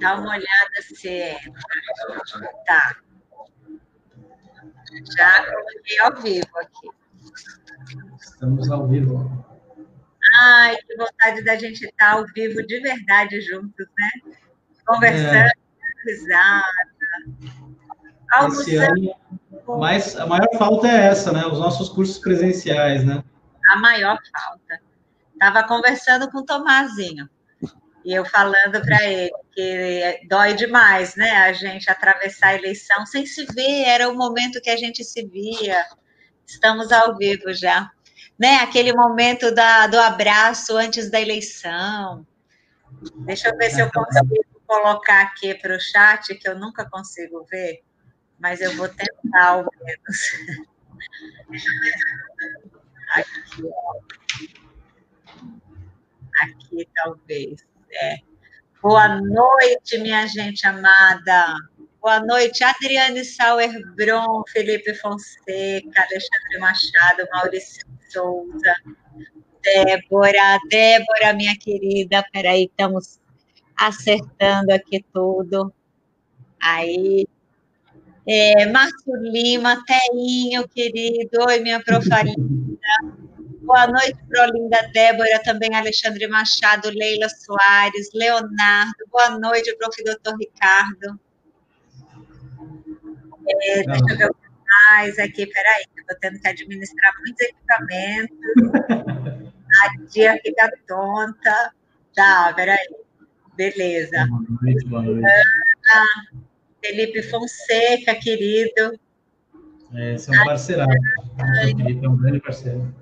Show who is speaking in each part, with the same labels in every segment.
Speaker 1: Dá uma olhada se entra. Tá. Já coloquei ao vivo aqui.
Speaker 2: Estamos ao vivo.
Speaker 1: Ai, que vontade da gente estar ao vivo de verdade juntos, né? Conversando, é. risada.
Speaker 2: Mas a maior falta é essa, né? Os nossos cursos presenciais, né?
Speaker 1: A maior falta. Estava conversando com o Tomazinho. E eu falando para ele que dói demais, né? A gente atravessar a eleição sem se ver, era o momento que a gente se via. Estamos ao vivo já. Né? Aquele momento da, do abraço antes da eleição. Deixa eu ver se eu consigo colocar aqui para o chat, que eu nunca consigo ver, mas eu vou tentar ao menos. Aqui. Aqui, talvez. Boa noite, minha gente amada. Boa noite, Adriane Sauerbron, Felipe Fonseca, Alexandre Machado, Maurício Souza, Débora, Débora, minha querida. Peraí, estamos acertando aqui tudo. Aí. É, Márcio Lima, Teinho, querido. Oi, minha profarina. Boa noite, Prolinda Débora, também Alexandre Machado, Leila Soares, Leonardo. Boa noite, prof. Doutor Ricardo. É, deixa eu ver o que mais aqui. Peraí, estou tendo que administrar muitos equipamentos. A tia fica tonta. Tá, peraí. Beleza. Boa noite, boa noite. Felipe Fonseca, querido.
Speaker 2: É, esse é um Felipe é um grande parceiro.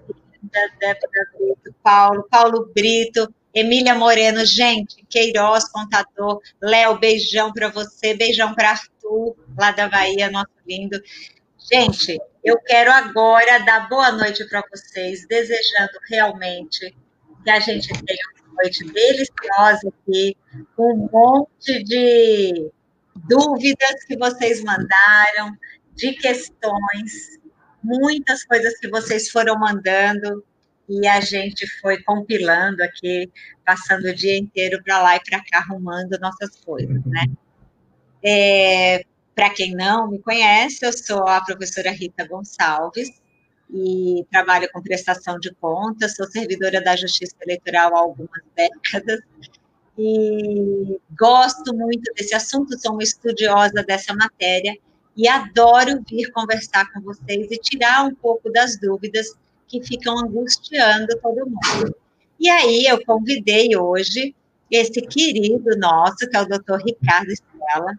Speaker 1: Débora Brito, Paulo, Paulo Brito, Emília Moreno, gente, Queiroz, contador, Léo, beijão para você, beijão para Arthur, lá da Bahia, nosso lindo. Gente, eu quero agora dar boa noite para vocês, desejando realmente que a gente tenha uma noite deliciosa aqui, com um monte de dúvidas que vocês mandaram, de questões, muitas coisas que vocês foram mandando e a gente foi compilando aqui, passando o dia inteiro para lá e para cá arrumando nossas coisas, né? É, para quem não me conhece, eu sou a professora Rita Gonçalves e trabalho com prestação de contas, sou servidora da Justiça Eleitoral há algumas décadas e gosto muito desse assunto, sou uma estudiosa dessa matéria e adoro vir conversar com vocês e tirar um pouco das dúvidas que ficam angustiando todo mundo. E aí eu convidei hoje esse querido nosso, que é o doutor Ricardo Estela,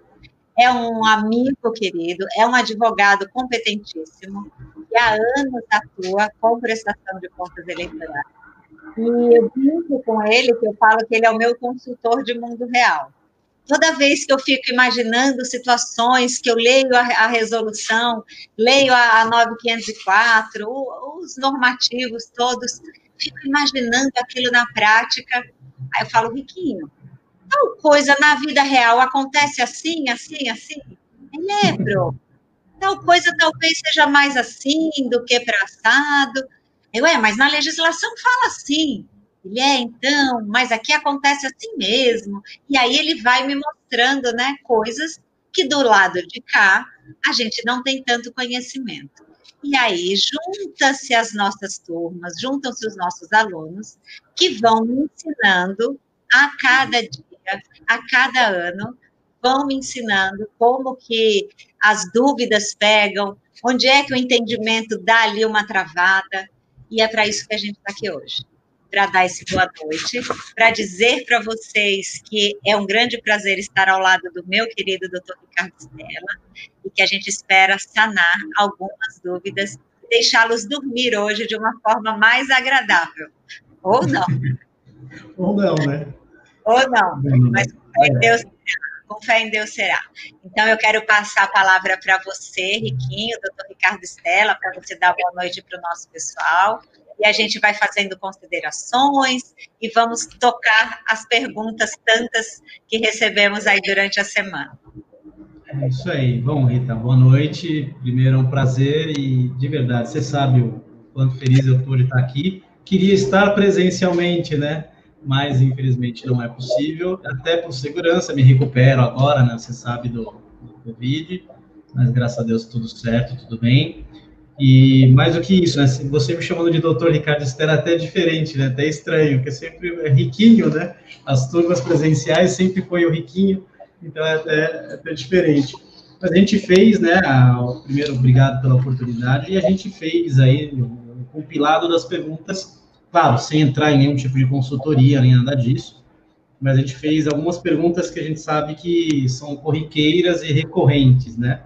Speaker 1: é um amigo querido, é um advogado competentíssimo, que há anos atua com prestação de contas eleitorais. E eu brinco com ele, que eu falo que ele é o meu consultor de mundo real toda vez que eu fico imaginando situações que eu leio a, a resolução, leio a, a 9504, os normativos todos, fico imaginando aquilo na prática. Aí eu falo, Riquinho, tal coisa na vida real acontece assim, assim, assim? Ele é, bro. Tal coisa talvez seja mais assim do que para assado. Eu, é, mas na legislação fala assim. Ele é, então, mas aqui acontece assim mesmo. E aí ele vai me mostrando, né, coisas que do lado de cá a gente não tem tanto conhecimento. E aí junta-se as nossas turmas, juntam-se os nossos alunos que vão me ensinando a cada dia, a cada ano, vão me ensinando como que as dúvidas pegam, onde é que o entendimento dá ali uma travada, e é para isso que a gente está aqui hoje para dar esse boa noite, para dizer para vocês que é um grande prazer estar ao lado do meu querido doutor Ricardo Stella e que a gente espera sanar algumas dúvidas e deixá-los dormir hoje de uma forma mais agradável. Ou não.
Speaker 2: Ou não, né?
Speaker 1: Ou não, mas com fé em Deus com fé em Deus será. Então, eu quero passar a palavra para você, Riquinho, doutor Ricardo Stella, para você dar boa noite para o nosso pessoal e a gente vai fazendo considerações e vamos tocar as perguntas tantas que recebemos aí durante a semana.
Speaker 2: É isso aí. Bom, Rita, boa noite. Primeiro, é um prazer e, de verdade, você sabe o quanto feliz eu estou de estar aqui. Queria estar presencialmente, né? mas infelizmente não é possível. Até por segurança, me recupero agora, né? Você sabe do, do Covid, mas graças a Deus tudo certo, tudo bem. E mais do que isso, né? Você me chamando de doutor Ricardo Esther é até diferente, né? Até estranho, porque sempre é riquinho, né? As turmas presenciais sempre foi o riquinho, então é até, é até diferente. Mas a gente fez, né? Primeiro, obrigado pela oportunidade, e a gente fez aí um compilado das perguntas, claro, sem entrar em nenhum tipo de consultoria, nem nada disso, mas a gente fez algumas perguntas que a gente sabe que são corriqueiras e recorrentes, né?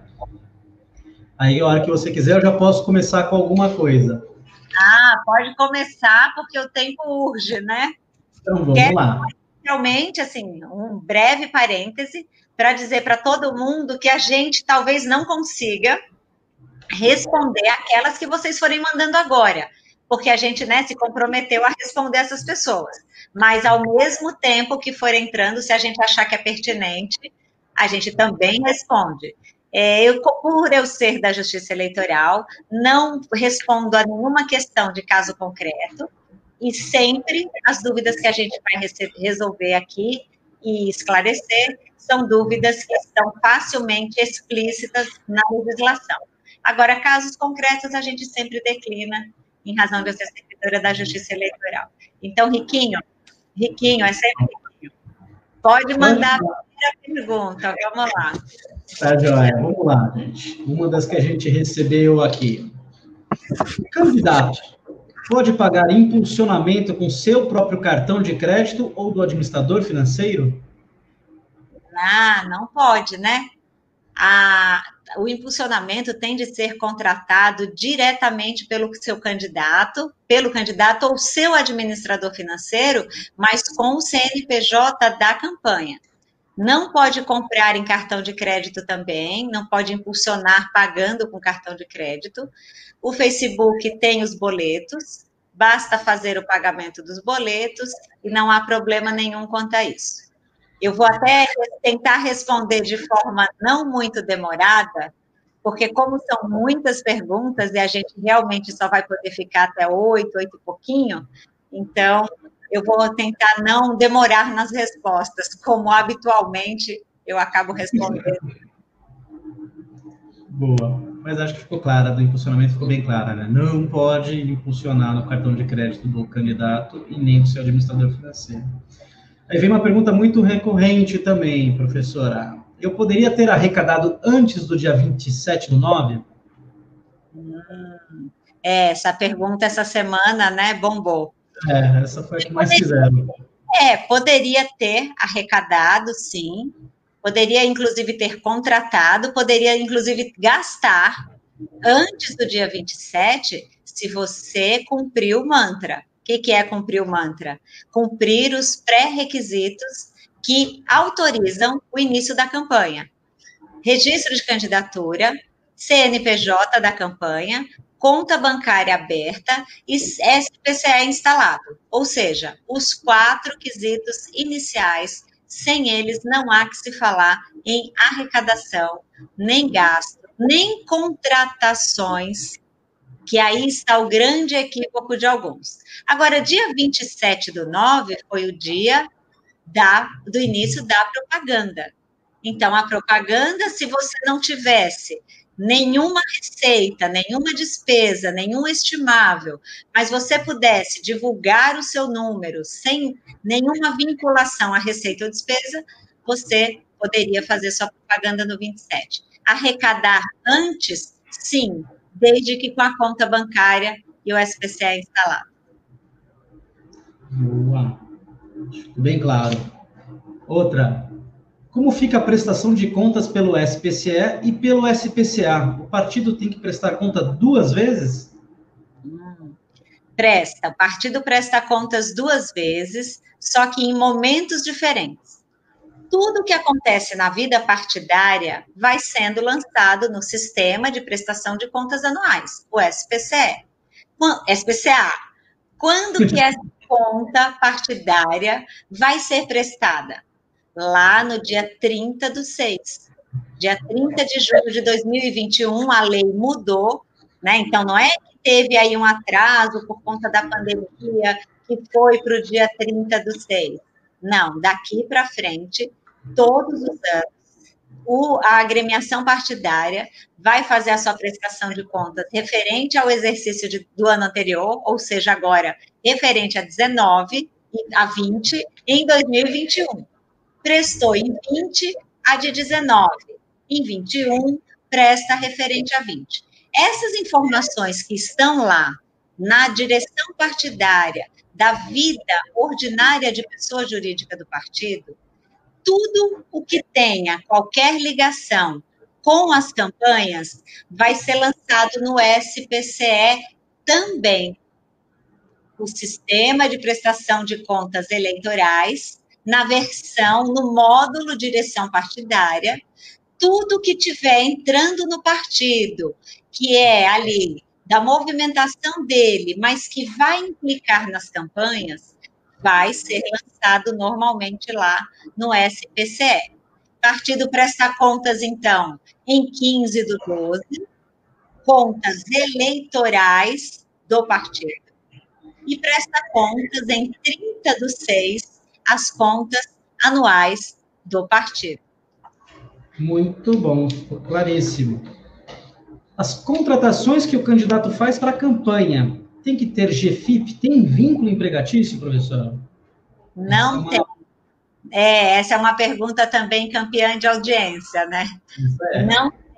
Speaker 2: Aí, a hora que você quiser, eu já posso começar com alguma coisa.
Speaker 1: Ah, pode começar, porque o tempo urge, né?
Speaker 2: Então, vamos Quer, lá.
Speaker 1: Realmente, assim, um breve parêntese para dizer para todo mundo que a gente talvez não consiga responder aquelas que vocês forem mandando agora, porque a gente, né, se comprometeu a responder essas pessoas. Mas, ao mesmo tempo que for entrando, se a gente achar que é pertinente, a gente também responde. É, eu, por eu ser da Justiça Eleitoral, não respondo a nenhuma questão de caso concreto, e sempre as dúvidas que a gente vai resolver aqui e esclarecer são dúvidas que estão facilmente explícitas na legislação. Agora, casos concretos a gente sempre declina, em razão de eu ser servidora da Justiça Eleitoral. Então, Riquinho, Riquinho, é sempre Riquinho. Pode mandar pergunta, vamos lá.
Speaker 2: Tá, joia. Vamos lá, gente. Uma das que a gente recebeu aqui. Candidato pode pagar impulsionamento com seu próprio cartão de crédito ou do administrador financeiro?
Speaker 1: Ah, não pode, né? A, o impulsionamento tem de ser contratado diretamente pelo seu candidato, pelo candidato ou seu administrador financeiro, mas com o CNPJ da campanha. Não pode comprar em cartão de crédito também, não pode impulsionar pagando com cartão de crédito. O Facebook tem os boletos, basta fazer o pagamento dos boletos e não há problema nenhum quanto a isso. Eu vou até tentar responder de forma não muito demorada, porque como são muitas perguntas e a gente realmente só vai poder ficar até oito, oito e pouquinho, então eu vou tentar não demorar nas respostas, como habitualmente eu acabo respondendo.
Speaker 2: Boa, mas acho que ficou clara, do impulsionamento ficou bem clara, né? Não pode impulsionar no cartão de crédito do candidato e nem do seu administrador financeiro. Aí vem uma pergunta muito recorrente também, professora. Eu poderia ter arrecadado antes do dia 27 do 9?
Speaker 1: Hum, é, essa pergunta essa semana, né, bombou.
Speaker 2: É, essa foi a que mais fizeram.
Speaker 1: É, poderia ter arrecadado, sim. Poderia, inclusive, ter contratado, poderia, inclusive, gastar antes do dia 27, se você cumpriu o mantra. O que, que é cumprir o mantra? Cumprir os pré-requisitos que autorizam o início da campanha. Registro de candidatura, CNPJ da campanha, conta bancária aberta e SPCE instalado, ou seja, os quatro quesitos iniciais, sem eles não há que se falar em arrecadação, nem gasto, nem contratações, que aí está o grande equívoco de alguns. Agora, dia 27 do 9 foi o dia da, do início da propaganda. Então, a propaganda, se você não tivesse nenhuma receita, nenhuma despesa, nenhum estimável, mas você pudesse divulgar o seu número sem nenhuma vinculação à receita ou despesa, você poderia fazer sua propaganda no 27. Arrecadar antes, sim, desde que com a conta bancária e o SPCE instalado.
Speaker 2: Boa. Bem claro. Outra, como fica a prestação de contas pelo SPCE e pelo SPCA? O partido tem que prestar conta duas vezes?
Speaker 1: Hum, presta. O partido presta contas duas vezes, só que em momentos diferentes. Tudo que acontece na vida partidária vai sendo lançado no sistema de prestação de contas anuais, o SPCE. SPCA. Quando que essa conta partidária vai ser prestada? Lá no dia 30 do 6. Dia 30 de julho de 2021, a lei mudou, né? Então, não é que teve aí um atraso por conta da pandemia, que foi para o dia 30 do 6. Não, daqui para frente, todos os anos, o, a agremiação partidária vai fazer a sua prestação de contas referente ao exercício de, do ano anterior, ou seja, agora referente a 19 a 20 em 2021. Prestou em 20 a de 19, em 21 presta referente a 20. Essas informações que estão lá na direção partidária da vida ordinária de pessoa jurídica do partido, tudo o que tenha qualquer ligação com as campanhas vai ser lançado no SPCE também. O sistema de prestação de contas eleitorais, na versão, no módulo direção partidária, tudo que tiver entrando no partido, que é ali da movimentação dele, mas que vai implicar nas campanhas, vai ser lançado normalmente lá no SPCE. Partido presta contas, então, em 15 do 12, contas eleitorais do partido, e presta contas em 30 do 6, as contas anuais do partido.
Speaker 2: Muito bom, claríssimo. As contratações que o candidato faz para a campanha, tem que ter GFIP? Tem vínculo empregatício, professor?
Speaker 1: Não é uma... tem. É, essa é uma pergunta também campeã de audiência, né? É. Não tem.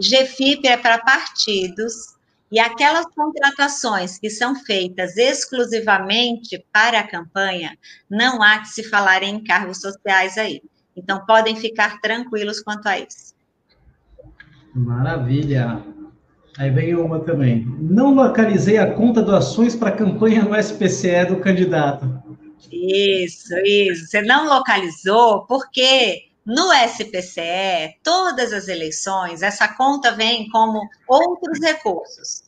Speaker 1: GFIP é para partidos e aquelas contratações que são feitas exclusivamente para a campanha, não há que se falar em encargos sociais aí. Então, podem ficar tranquilos quanto a isso.
Speaker 2: Maravilha. Aí vem uma também. Não localizei a conta doações para a campanha no SPCE do candidato.
Speaker 1: Isso, isso. Você não localizou porque no SPCE, todas as eleições, essa conta vem como outros recursos.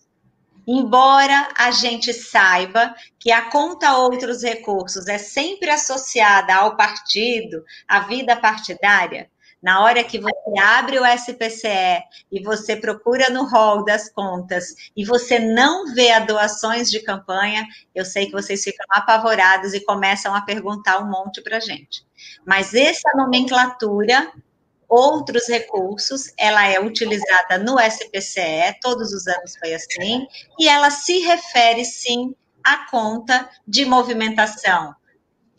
Speaker 1: Embora a gente saiba que a conta outros recursos é sempre associada ao partido, à vida partidária, na hora que você abre o SPCE e você procura no rol das contas e você não vê a doações de campanha, eu sei que vocês ficam apavorados e começam a perguntar um monte para gente. Mas essa nomenclatura, outros recursos, ela é utilizada no SPCE, todos os anos foi assim, e ela se refere sim à conta de movimentação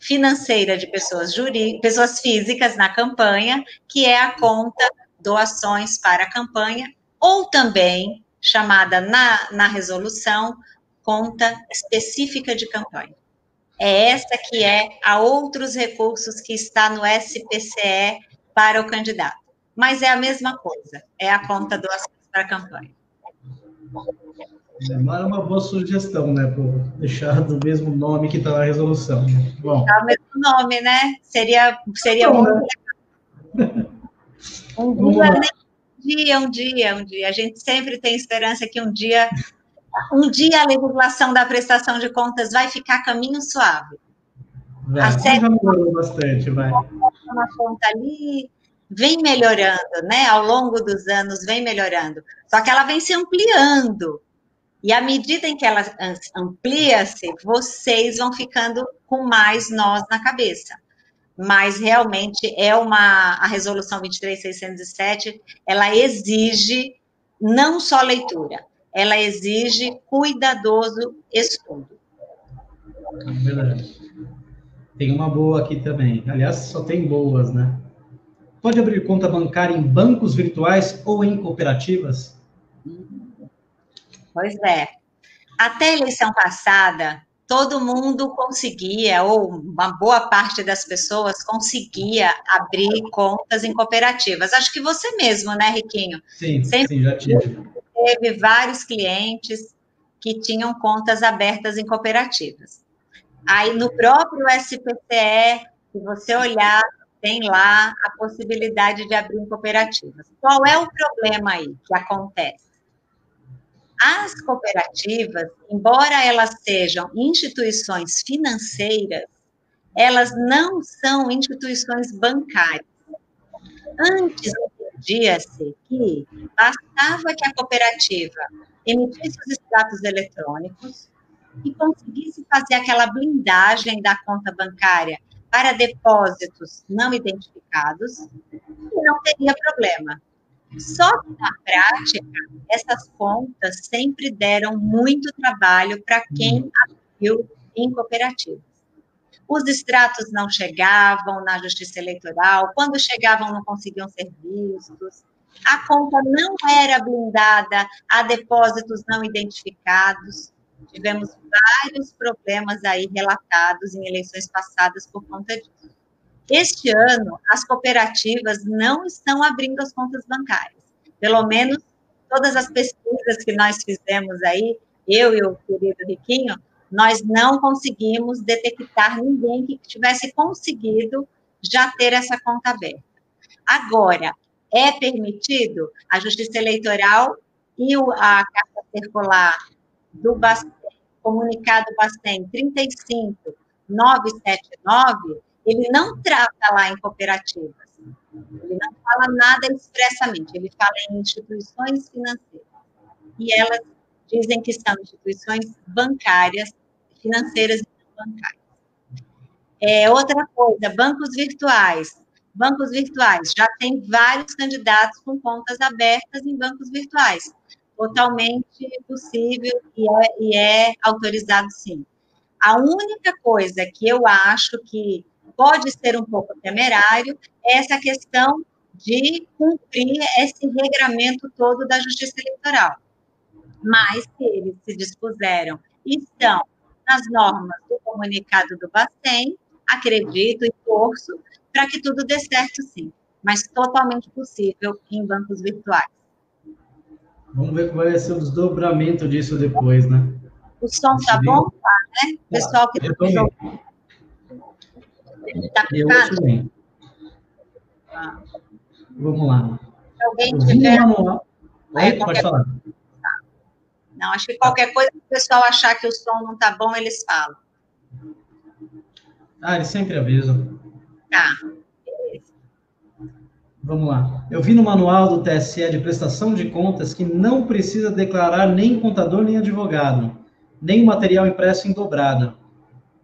Speaker 1: financeira de pessoas pessoas físicas na campanha, que é a conta doações para a campanha, ou também chamada na, na resolução conta específica de campanha. É essa que é a outros recursos que está no SPCE para o candidato. Mas é a mesma coisa, é a conta doações para a campanha.
Speaker 2: É uma boa sugestão, né? Por deixar do mesmo nome que está na resolução.
Speaker 1: Bom. Tá o mesmo nome, né? Seria, seria bom. Né? Um dia, né? um dia, um dia, um dia. A gente sempre tem esperança que um dia, um dia a legislação da prestação de contas vai ficar caminho suave.
Speaker 2: Vai, a já melhorou bastante, vai.
Speaker 1: Uma conta ali, vem melhorando, né? Ao longo dos anos vem melhorando. Só que ela vem se ampliando. E à medida em que ela amplia-se, vocês vão ficando com mais nós na cabeça. Mas realmente é uma a resolução 23607, ela exige não só leitura, ela exige cuidadoso estudo.
Speaker 2: Tem uma boa aqui também. Aliás, só tem boas, né? Pode abrir conta bancária em bancos virtuais ou em cooperativas?
Speaker 1: Pois é. Até a eleição passada, todo mundo conseguia, ou uma boa parte das pessoas conseguia abrir contas em cooperativas. Acho que você mesmo, né, Riquinho?
Speaker 2: Sim, Sempre sim, já tive.
Speaker 1: Teve vários clientes que tinham contas abertas em cooperativas. Aí, no próprio SPCE, se você olhar, tem lá a possibilidade de abrir em cooperativas. Qual é o problema aí que acontece? As cooperativas, embora elas sejam instituições financeiras, elas não são instituições bancárias. Antes entendia-se que bastava que a cooperativa emitisse os extratos eletrônicos, e conseguisse fazer aquela blindagem da conta bancária para depósitos não identificados, não teria problema. Só que, na prática, essas contas sempre deram muito trabalho para quem abriu em cooperativas. Os extratos não chegavam na justiça eleitoral, quando chegavam não conseguiam ser vistos, a conta não era blindada a depósitos não identificados. Tivemos vários problemas aí relatados em eleições passadas por conta disso. Este ano, as cooperativas não estão abrindo as contas bancárias. Pelo menos todas as pesquisas que nós fizemos aí, eu e o querido Riquinho, nós não conseguimos detectar ninguém que tivesse conseguido já ter essa conta aberta. Agora, é permitido a Justiça Eleitoral e a Carta Circular do comunicado Bacen 35979, ele não trata lá em cooperativas. Ele não fala nada expressamente, ele fala em instituições financeiras. E elas dizem que são instituições bancárias, financeiras e bancárias. É, outra coisa, bancos virtuais. Bancos virtuais, já tem vários candidatos com contas abertas em bancos virtuais totalmente possível e é, e é autorizado sim. A única coisa que eu acho que pode ser um pouco temerário é essa questão de cumprir esse regramento todo da Justiça Eleitoral. Mas se eles se dispuseram e estão nas normas do comunicado do Bacen, acredito e torço para que tudo dê certo sim, mas totalmente possível em bancos virtuais.
Speaker 2: Vamos ver como vai ser o desdobramento disso depois, né?
Speaker 1: O som tá bom, tá, né? Pessoal que
Speaker 2: eu tá Tá ouço bem. Ah. Vamos lá.
Speaker 1: Se alguém tiver...
Speaker 2: Oi, pode falar.
Speaker 1: Não, acho que qualquer coisa que o pessoal achar que o som não tá bom, eles falam.
Speaker 2: Ah, eles sempre avisam.
Speaker 1: Tá.
Speaker 2: Vamos lá. Eu vi no manual do TSE de prestação de contas que não precisa declarar nem contador nem advogado, nem material impresso em dobrada.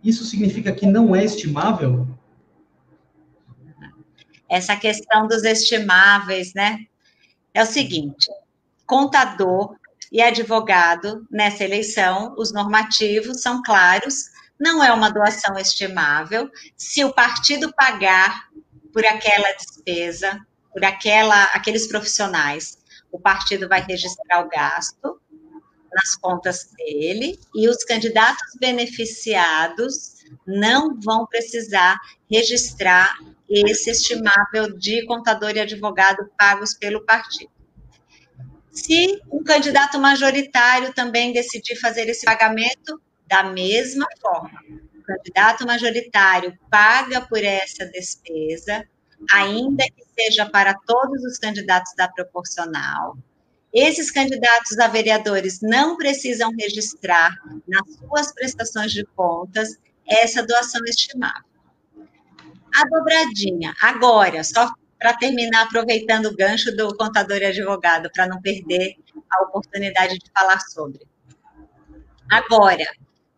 Speaker 2: Isso significa que não é estimável?
Speaker 1: Essa questão dos estimáveis, né? É o seguinte: contador e advogado nessa eleição, os normativos são claros, não é uma doação estimável. Se o partido pagar por aquela despesa, por aquela, aqueles profissionais. O partido vai registrar o gasto nas contas dele e os candidatos beneficiados não vão precisar registrar esse estimável de contador e advogado pagos pelo partido. Se um candidato majoritário também decidir fazer esse pagamento, da mesma forma, o candidato majoritário paga por essa despesa, ainda que seja para todos os candidatos da proporcional. Esses candidatos a vereadores não precisam registrar nas suas prestações de contas essa doação estimável. A dobradinha, agora, só para terminar, aproveitando o gancho do contador e advogado, para não perder a oportunidade de falar sobre. Agora,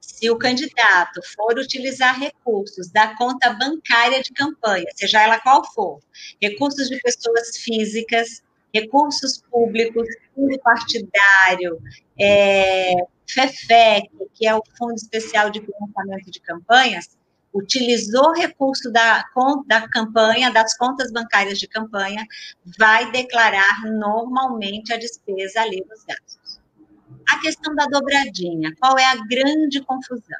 Speaker 1: se o candidato for utilizar recursos da conta bancária de campanha, seja ela qual for, recursos de pessoas físicas, recursos públicos, fundo partidário, é, FEFEC, que é o Fundo Especial de Financiamento de Campanhas, utilizou recurso da, da campanha, das contas bancárias de campanha, vai declarar normalmente a despesa ali nos gastos. A questão da dobradinha, qual é a grande confusão?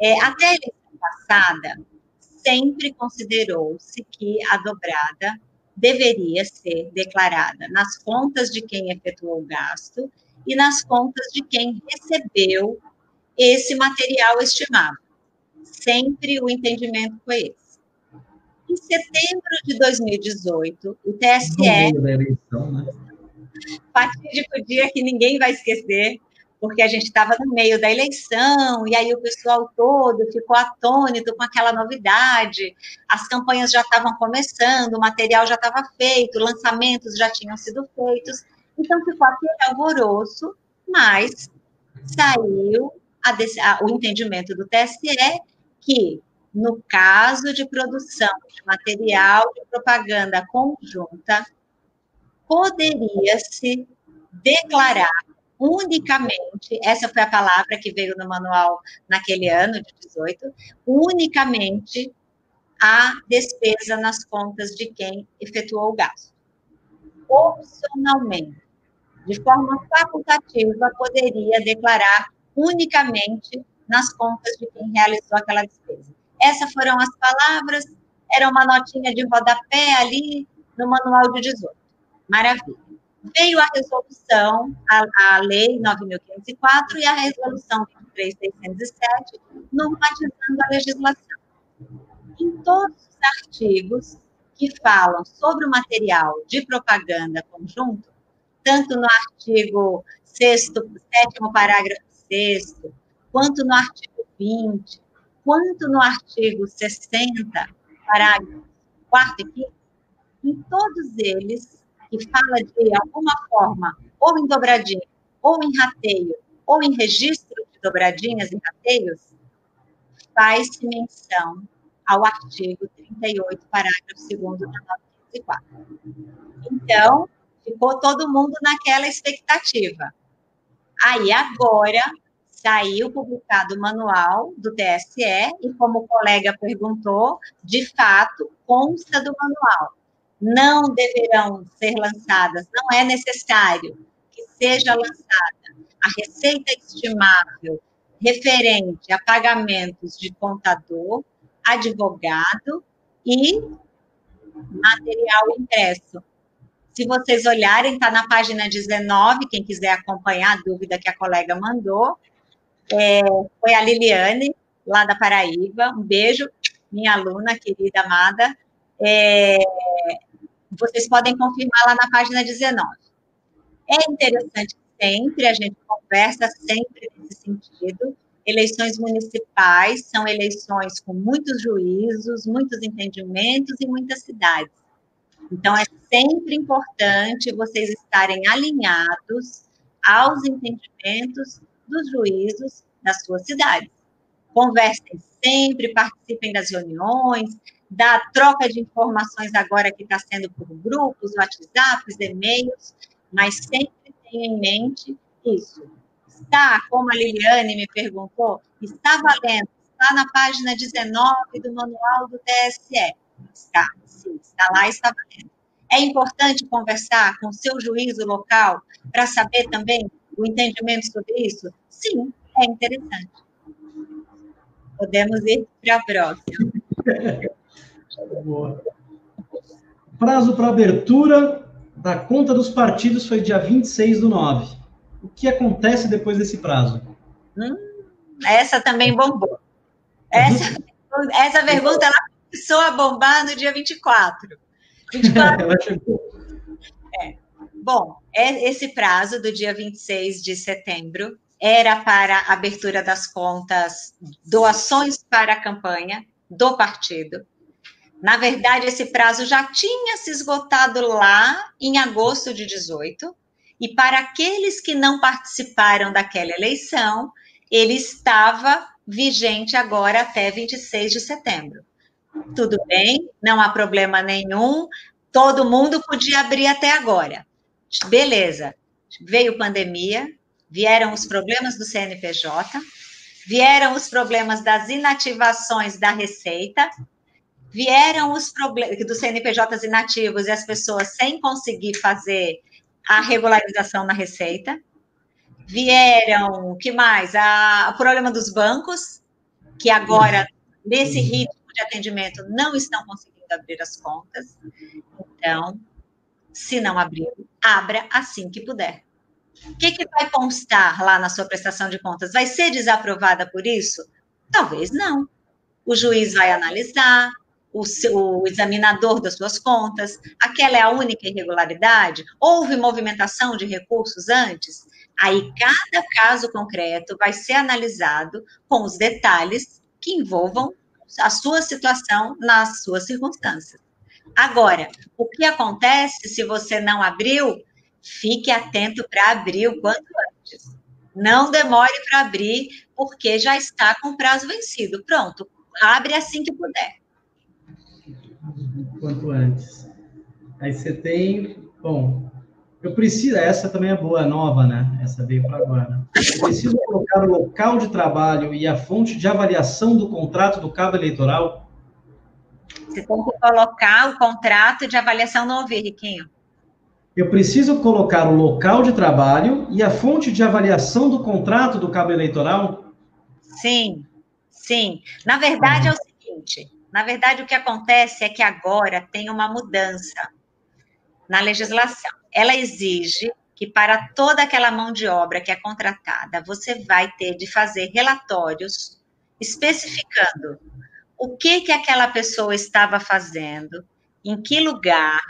Speaker 1: É, até a eleição passada, sempre considerou-se que a dobrada deveria ser declarada nas contas de quem efetuou o gasto e nas contas de quem recebeu esse material estimado. Sempre o entendimento foi esse. Em setembro de 2018, o TSE. No meio da eleição, né? fatídico dia que ninguém vai esquecer, porque a gente estava no meio da eleição, e aí o pessoal todo ficou atônito com aquela novidade, as campanhas já estavam começando, o material já estava feito, lançamentos já tinham sido feitos, então ficou aquele alvoroço, mas saiu a, a, o entendimento do TSE que, no caso de produção de material de propaganda conjunta, poderia-se declarar unicamente, essa foi a palavra que veio no manual naquele ano de 18, unicamente a despesa nas contas de quem efetuou o gasto. Opcionalmente, de forma facultativa, poderia declarar unicamente nas contas de quem realizou aquela despesa. Essas foram as palavras, era uma notinha de rodapé ali no manual de 18. Maravilha. Veio a resolução, a, a lei 9.504 e a resolução 23.607, normatizando a legislação. Em todos os artigos que falam sobre o material de propaganda conjunto, tanto no artigo 6 sétimo parágrafo 6 quanto no artigo 20, quanto no artigo 60, parágrafo 4 e 5, em todos eles, que fala de alguma forma, ou em dobradinha, ou em rateio, ou em registro de dobradinhas e rateios, faz-se menção ao artigo 38, parágrafo 2 da 904. Então, ficou todo mundo naquela expectativa. Aí, agora, saiu publicado o manual do TSE, e como o colega perguntou, de fato, consta do manual. Não deverão ser lançadas, não é necessário que seja lançada a receita estimável referente a pagamentos de contador, advogado e material impresso. Se vocês olharem, está na página 19, quem quiser acompanhar a dúvida que a colega mandou, é, foi a Liliane, lá da Paraíba. Um beijo, minha aluna querida, amada. É, vocês podem confirmar lá na página 19. É interessante sempre, a gente conversa sempre nesse sentido. Eleições municipais são eleições com muitos juízos, muitos entendimentos e muitas cidades. Então, é sempre importante vocês estarem alinhados aos entendimentos dos juízos das suas cidades. Conversem sempre, participem das reuniões, da troca de informações agora que está sendo por grupos, WhatsApps, e-mails, mas sempre tenha em mente isso. Está, como a Liliane me perguntou, está valendo, está na página 19 do manual do TSE. Está, sim, está lá e está valendo. É importante conversar com o seu juízo local para saber também o entendimento sobre isso? Sim, é interessante. Podemos ir para a próxima.
Speaker 2: Boa. Prazo para abertura da conta dos partidos foi dia 26 do 9. O que acontece depois desse prazo?
Speaker 1: Hum, essa também bombou. Essa, essa pergunta ela começou a bombar no dia 24. 24. é. Bom, é esse prazo do dia 26 de setembro era para a abertura das contas, doações para a campanha do partido. Na verdade, esse prazo já tinha se esgotado lá em agosto de 18, e para aqueles que não participaram daquela eleição, ele estava vigente agora até 26 de setembro. Tudo bem, não há problema nenhum, todo mundo podia abrir até agora. Beleza, veio pandemia, vieram os problemas do CNPJ, vieram os problemas das inativações da Receita, vieram os problemas dos CNPJs inativos e as pessoas sem conseguir fazer a regularização na Receita, vieram, o que mais? A, o problema dos bancos, que agora, nesse ritmo de atendimento, não estão conseguindo abrir as contas. Então, se não abrir, abra assim que puder. O que, que vai constar lá na sua prestação de contas? Vai ser desaprovada por isso? Talvez não. O juiz vai analisar, o, seu, o, examinador das suas contas, aquela é a única irregularidade? Houve movimentação de recursos antes? Aí, cada caso concreto vai ser analisado com os detalhes que envolvam a sua situação nas suas circunstâncias. Agora, o que acontece se você não abriu? Fique atento para abrir o quanto antes. Não demore para abrir, porque já está com prazo vencido. Pronto, abre assim que puder.
Speaker 2: Quanto antes. Aí você tem, bom, eu preciso, essa também é boa, nova, né? Essa veio para agora. Eu preciso colocar o local de trabalho e a fonte de avaliação do contrato do cabo eleitoral.
Speaker 1: Você tem que colocar o contrato de avaliação, não ouvi, Riquinho.
Speaker 2: Eu preciso colocar o local de trabalho e a fonte de avaliação do contrato do cabo eleitoral?
Speaker 1: Sim, sim. Na verdade é o seguinte, na verdade o que acontece é que agora tem uma mudança na legislação. Ela exige que para toda aquela mão de obra que é contratada, você vai ter de fazer relatórios especificando o que que aquela pessoa estava fazendo, em que lugar,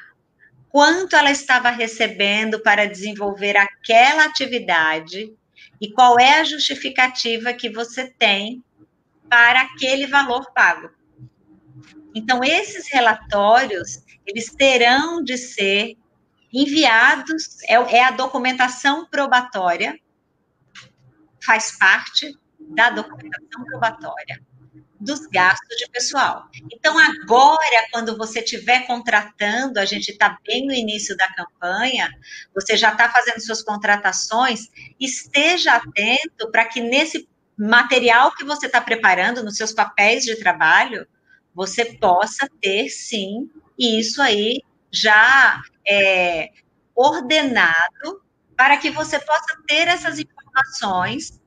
Speaker 1: quanto ela estava recebendo para desenvolver aquela atividade e qual é a justificativa que você tem para aquele valor pago. Então, esses relatórios, eles terão de ser enviados, é, é a documentação probatória, faz parte da documentação probatória dos gastos de pessoal. Então, agora, quando você estiver contratando, a gente está bem no início da campanha, você já está fazendo suas contratações, esteja atento para que nesse material que você está preparando, nos seus papéis de trabalho, você possa ter, sim, isso aí já é, ordenado para que você possa ter essas informações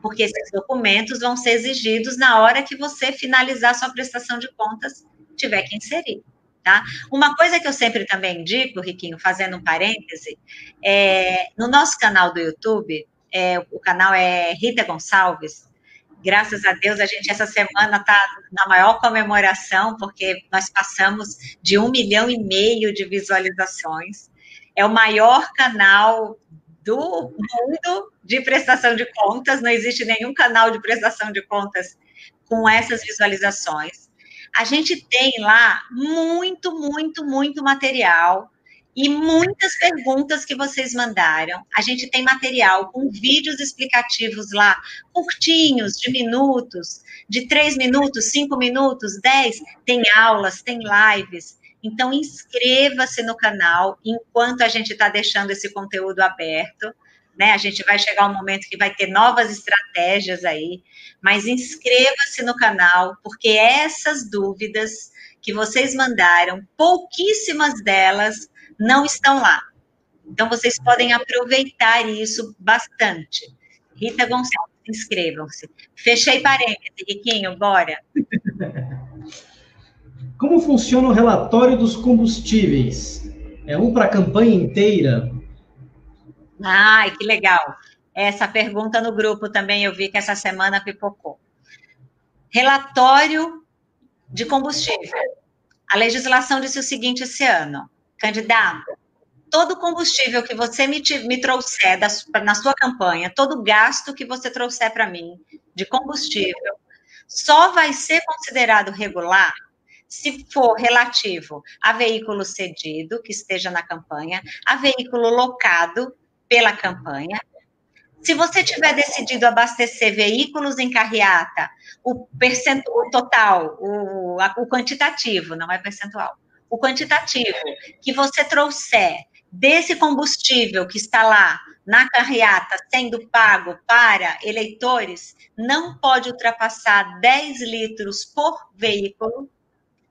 Speaker 1: porque esses documentos vão ser exigidos na hora que você finalizar sua prestação de contas, tiver que inserir. Tá? Uma coisa que eu sempre também indico, Riquinho, fazendo um parêntese, é, no nosso canal do YouTube, é, o canal é Rita Gonçalves, graças a Deus, a gente essa semana está na maior comemoração, porque nós passamos de um milhão e meio de visualizações. É o maior canal do mundo de prestação de contas, não existe nenhum canal de prestação de contas com essas visualizações. A gente tem lá muito, muito, muito material e muitas perguntas que vocês mandaram. A gente tem material com vídeos explicativos lá, curtinhos, de minutos, de três minutos, cinco minutos, dez. Tem aulas, tem lives. Então, inscreva-se no canal enquanto a gente está deixando esse conteúdo aberto. Né? A gente vai chegar um momento que vai ter novas estratégias aí, mas inscreva-se no canal, porque essas dúvidas que vocês mandaram, pouquíssimas delas não estão lá. Então, vocês podem aproveitar isso bastante. Rita Gonçalves, inscrevam-se. Fechei parênteses, Riquinho, bora.
Speaker 2: Como funciona o relatório dos combustíveis? É um para a campanha inteira?
Speaker 1: Ai, que legal. Essa pergunta no grupo também eu vi que essa semana pipocou. Relatório de combustível. A legislação disse o seguinte esse ano: candidato, todo combustível que você me, me trouxer da, na sua campanha, todo gasto que você trouxer para mim de combustível, só vai ser considerado regular se for relativo a veículo cedido, que esteja na campanha, a veículo locado pela campanha. Se você tiver decidido abastecer veículos em carreata, o percentual total, o, o quantitativo, não é percentual, o quantitativo que você trouxer desse combustível que está lá na carreata sendo pago para eleitores não pode ultrapassar 10 litros por veículo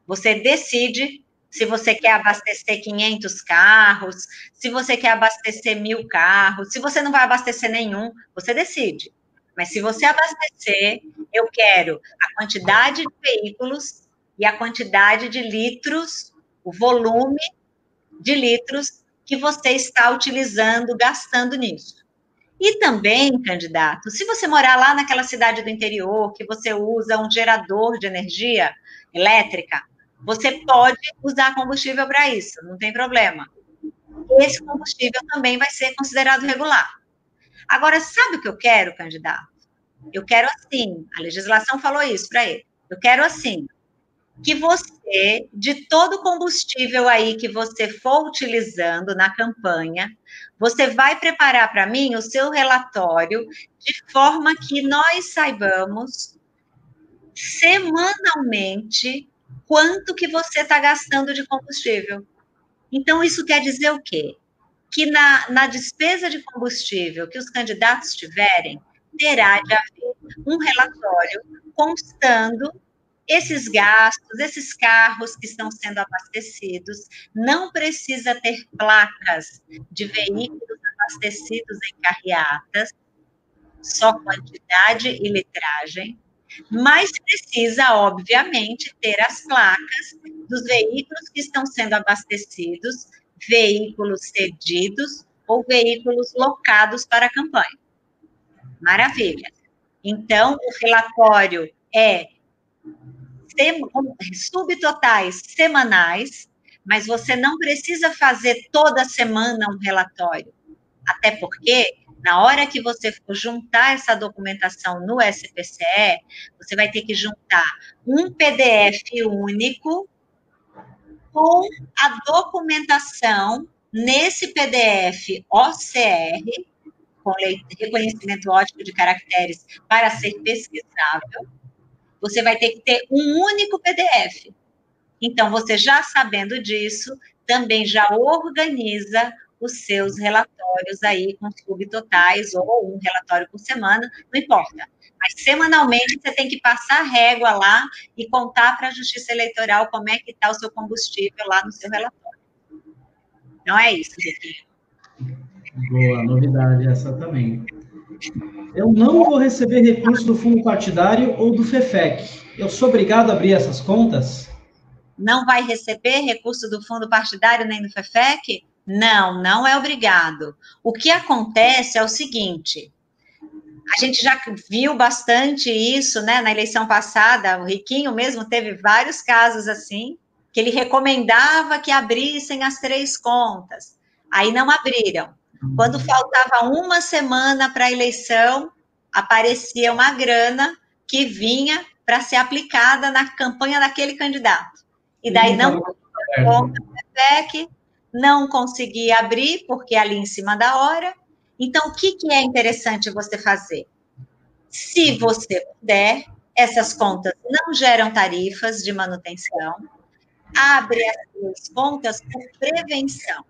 Speaker 1: você decide se você quer abastecer 500 carros, se você quer abastecer mil carros, se você não vai abastecer nenhum, você decide. Mas se você abastecer, eu quero a quantidade de veículos e a quantidade de litros, o volume de litros que você está utilizando, gastando nisso. E também, candidato, se você morar lá naquela cidade do interior, que você usa um gerador de energia elétrica, você pode usar combustível para isso, não tem problema. Esse combustível também vai ser considerado regular. Agora, sabe o que eu quero, candidato? Eu quero assim. A legislação falou isso para ele. Eu quero assim. Que você, de todo o combustível aí que você for utilizando na campanha, você vai preparar para mim o seu relatório de forma que nós saibamos semanalmente quanto que você está gastando de combustível. Então, isso quer dizer o quê? Que na, na despesa de combustível que os candidatos tiverem, terá de haver um relatório constando esses gastos, esses carros que estão sendo abastecidos, não precisa ter placas de veículos abastecidos em carreatas, só quantidade e litragem, mas precisa, obviamente, ter as placas dos veículos que estão sendo abastecidos, veículos cedidos ou veículos locados para a campanha. Maravilha. Então, o relatório é subtotais semanais, mas você não precisa fazer toda semana um relatório. Até porque, na hora que você for juntar essa documentação no SPCE, você vai ter que juntar um PDF único com a documentação nesse PDF OCR, com reconhecimento ótico de caracteres para ser pesquisável, você vai ter que ter um único PDF. Então, você já sabendo disso, também já organiza os seus relatórios aí com subtotais ou um relatório por semana, não importa. Mas semanalmente você tem que passar régua lá e contar para a Justiça Eleitoral como é que está o seu combustível lá no seu relatório. Então é isso, Riquinho.
Speaker 2: Boa, novidade essa também. Eu não vou receber recurso do fundo partidário ou do FEFEC. Eu sou obrigado a abrir essas contas?
Speaker 1: Não vai receber recurso do fundo partidário nem do FEFEC? Não, não é obrigado. O que acontece é o seguinte: a gente já viu bastante isso, né? Na eleição passada, o Riquinho mesmo teve vários casos assim, que ele recomendava que abrissem as três contas. Aí não abriram. Quando faltava uma semana para a eleição, aparecia uma grana que vinha para ser aplicada na campanha daquele candidato. E daí não conta PEC, não conseguia abrir, porque é ali em cima da hora. Então, o que, que é interessante você fazer? Se você puder, essas contas não geram tarifas de manutenção, abre as contas por prevenção.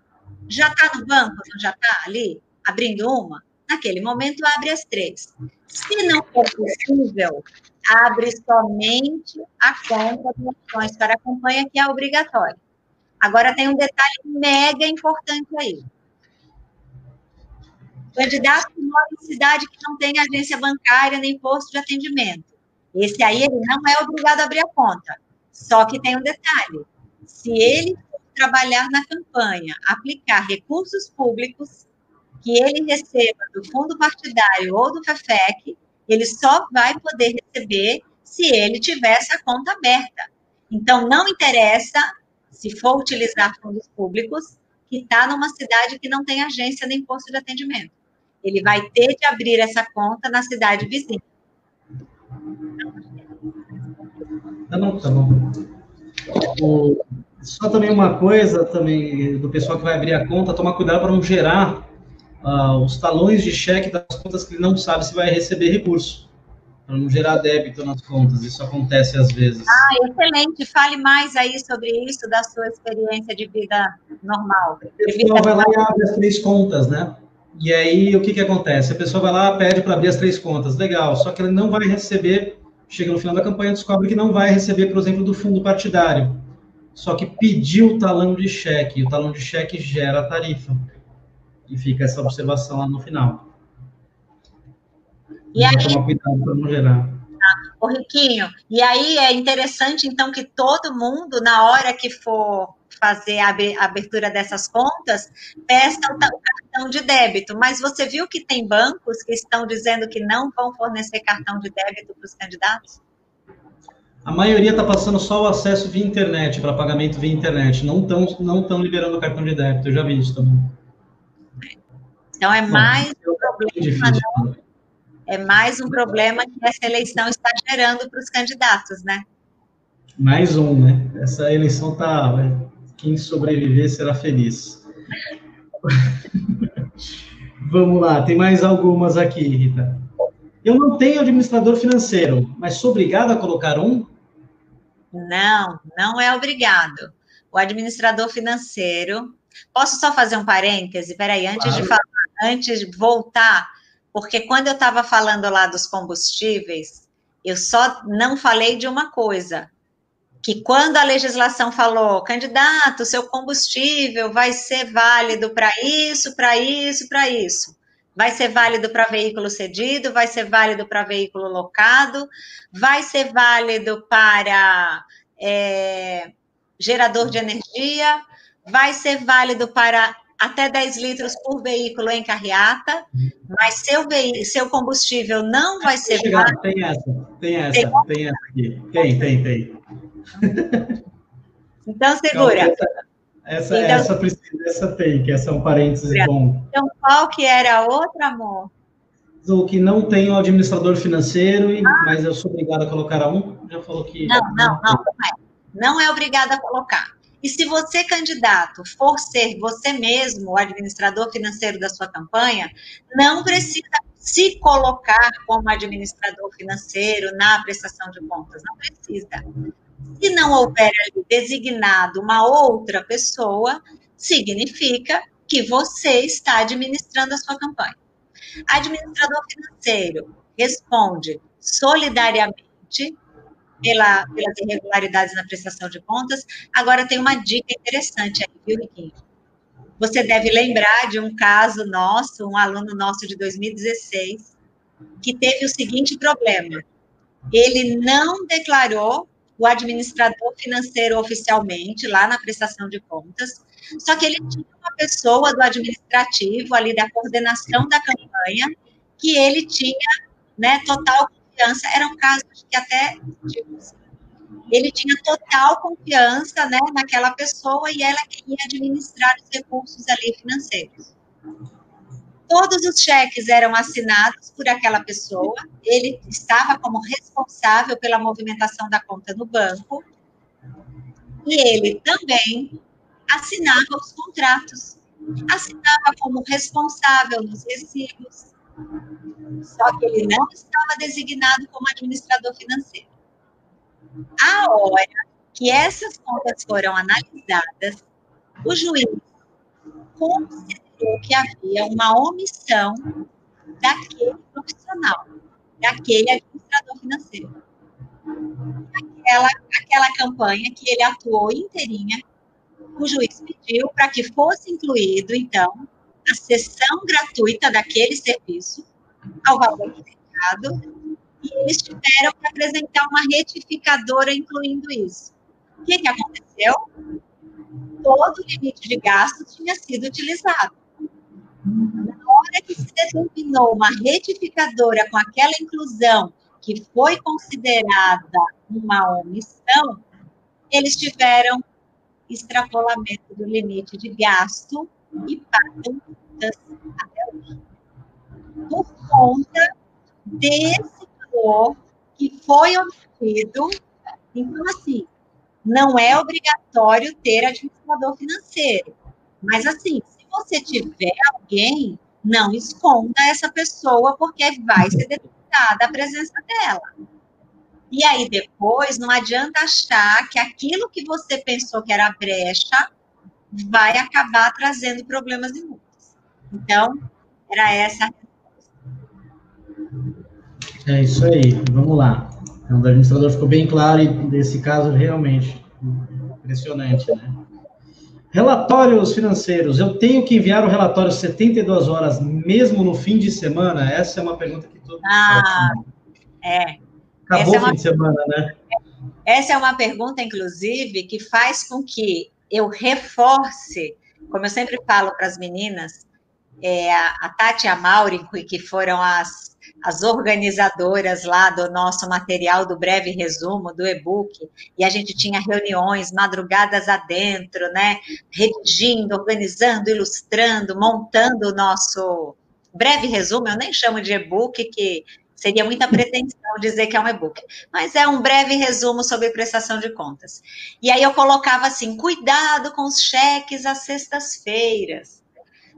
Speaker 1: Já está no banco, não já está ali, abrindo uma? Naquele momento, abre as três. Se não for possível, abre somente a conta de ações para a campanha, que é obrigatória. Agora, tem um detalhe mega importante aí. Candidato que mora em cidade que não tem agência bancária nem posto de atendimento. Esse aí, ele não é obrigado a abrir a conta. Só que tem um detalhe. Se ele trabalhar na campanha, aplicar recursos públicos que ele receba do fundo partidário ou do FEFEC, ele só vai poder receber se ele tiver essa conta aberta. Então, não interessa se for utilizar fundos públicos que está numa cidade que não tem agência nem posto de atendimento. Ele vai ter de abrir essa conta na cidade vizinha.
Speaker 2: Tá bom, tá bom. Só também uma coisa também do pessoal que vai abrir a conta, tomar cuidado para não gerar uh, os talões de cheque das contas que ele não sabe se vai receber recurso. Para não gerar débito nas contas, isso acontece às vezes.
Speaker 1: Ah, excelente. Fale mais aí sobre isso, da sua experiência de vida normal.
Speaker 2: A pessoa vai lá e abre as três contas, né? E aí, o que, que acontece? A pessoa vai lá, pede para abrir as três contas, legal, só que ele não vai receber, chega no final da campanha, descobre que não vai receber, por exemplo, do fundo partidário só que pediu o talão de cheque, e o talão de cheque gera a tarifa. E fica essa observação lá no final.
Speaker 1: E aí, tomar cuidado para não gerar. Ô, Riquinho, e aí é interessante, então, que todo mundo, na hora que for fazer a abertura dessas contas, peça o cartão de débito. Mas você viu que tem bancos que estão dizendo que não vão fornecer cartão de débito para os candidatos?
Speaker 2: A maioria está passando só o acesso via internet, para pagamento via internet. Não estão não tão liberando o cartão de débito, eu já vi isso também.
Speaker 1: Então é mais Bom, um problema. Difícil, não, é mais um problema que essa eleição está gerando para os candidatos, né?
Speaker 2: Mais um, né? Essa eleição tá. Quem sobreviver será feliz. Vamos lá, tem mais algumas aqui, Rita. Eu não tenho administrador financeiro, mas sou obrigado a colocar um?
Speaker 1: Não, não é obrigado. O administrador financeiro. Posso só fazer um parêntese? Peraí, antes claro. de falar, antes de voltar, porque quando eu estava falando lá dos combustíveis, eu só não falei de uma coisa, que quando a legislação falou, candidato, seu combustível vai ser válido para isso, para isso, para isso. Vai ser válido para veículo cedido, vai ser válido para veículo locado, vai ser válido para é, gerador de energia, vai ser válido para até 10 litros por veículo em carreata, mas seu, seu combustível não vai ser válido.
Speaker 2: Tem essa, tem essa, tem, tem essa aqui. Tem, tem, tem.
Speaker 1: Então, segura.
Speaker 2: essa, então, essa precisa, essa tem, que essa é um parênteses bom.
Speaker 1: Então, qual que era a outra, amor?
Speaker 2: O que não tem o administrador financeiro, ah. mas eu sou obrigado a colocar um. Já falou que.
Speaker 1: Não, não, não, não é. Não é obrigado a colocar. E se você, candidato, for ser você mesmo o administrador financeiro da sua campanha, não precisa se colocar como administrador financeiro na prestação de contas. Não precisa. Se não houver designado uma outra pessoa, significa que você está administrando a sua campanha. Administrador financeiro responde solidariamente pela, pelas irregularidades na prestação de contas. Agora tem uma dica interessante aí, viu, Riquinho? Você deve lembrar de um caso nosso, um aluno nosso de 2016, que teve o seguinte problema. Ele não declarou o administrador financeiro oficialmente, lá na prestação de contas, só que ele tinha uma pessoa do administrativo, ali da coordenação da campanha, que ele tinha né, total confiança. Era um caso que até ele tinha total confiança né, naquela pessoa e ela queria administrar os recursos ali financeiros. Todos os cheques eram assinados por aquela pessoa, ele estava como responsável pela movimentação da conta no banco, e ele também assinava os contratos, assinava como responsável nos recibos, só que ele não estava designado como administrador financeiro. A hora que essas contas foram analisadas, o juiz considerou que havia uma omissão daquele profissional, daquele administrador financeiro. Aquela, aquela campanha que ele atuou inteirinha, o juiz pediu para que fosse incluído, então, a sessão gratuita daquele serviço ao valor indicado, e eles tiveram que apresentar uma retificadora incluindo isso. O que, que aconteceu? Todo o limite de gastos tinha sido utilizado. Na hora que se determinou uma retificadora com aquela inclusão que foi considerada uma omissão, eles tiveram extrapolamento do limite de gasto e pagam até hoje. Por conta desse valor que foi omitido. Então, assim, não é obrigatório ter administrador financeiro. Mas, assim, você tiver alguém, não esconda essa pessoa, porque vai ser detectada a presença dela. E aí, depois, não adianta achar que aquilo que você pensou que era brecha vai acabar trazendo problemas e multas. Então, era essa a
Speaker 2: resposta. É isso aí, vamos lá. Então, o administrador ficou bem claro e nesse caso realmente impressionante, né? Relatórios financeiros. Eu tenho que enviar o relatório 72 horas, mesmo no fim de semana? Essa é uma pergunta que todo mundo
Speaker 1: Ah, é.
Speaker 2: Acabou é o fim de semana, né?
Speaker 1: Essa é uma pergunta, inclusive, que faz com que eu reforce, como eu sempre falo para as meninas, é, a Tati e a Mauri, que foram as as organizadoras lá do nosso material do breve resumo, do e-book, e a gente tinha reuniões, madrugadas adentro, né? Redigindo, organizando, ilustrando, montando o nosso breve resumo, eu nem chamo de e-book, que Seria muita pretensão dizer que é um e-book, mas é um breve resumo sobre prestação de contas. E aí eu colocava assim: cuidado com os cheques às sextas-feiras.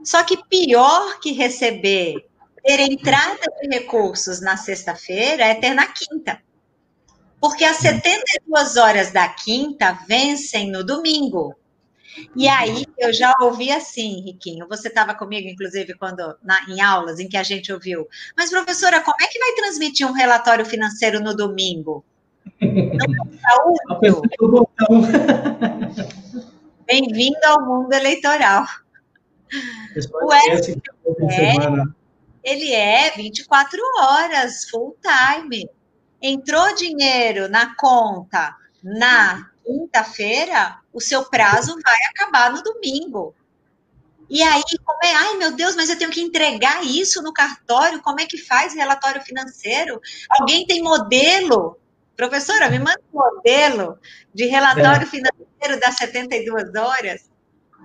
Speaker 1: Só que pior que receber, ter entrada de recursos na sexta-feira é ter na quinta. Porque as 72 horas da quinta vencem no domingo. E aí eu já ouvi assim, Riquinho, você estava comigo, inclusive, quando na, em aulas em que a gente ouviu. Mas, professora, como é que vai transmitir um relatório financeiro no domingo? Não é Bem-vindo ao mundo eleitoral. O S é, ele é 24 horas, full time. Entrou dinheiro na conta na quinta-feira, o seu prazo vai acabar no domingo. E aí, como é? Ai, meu Deus, mas eu tenho que entregar isso no cartório? Como é que faz relatório financeiro? Alguém tem modelo? Professora, me manda um modelo de relatório é. financeiro das 72 horas.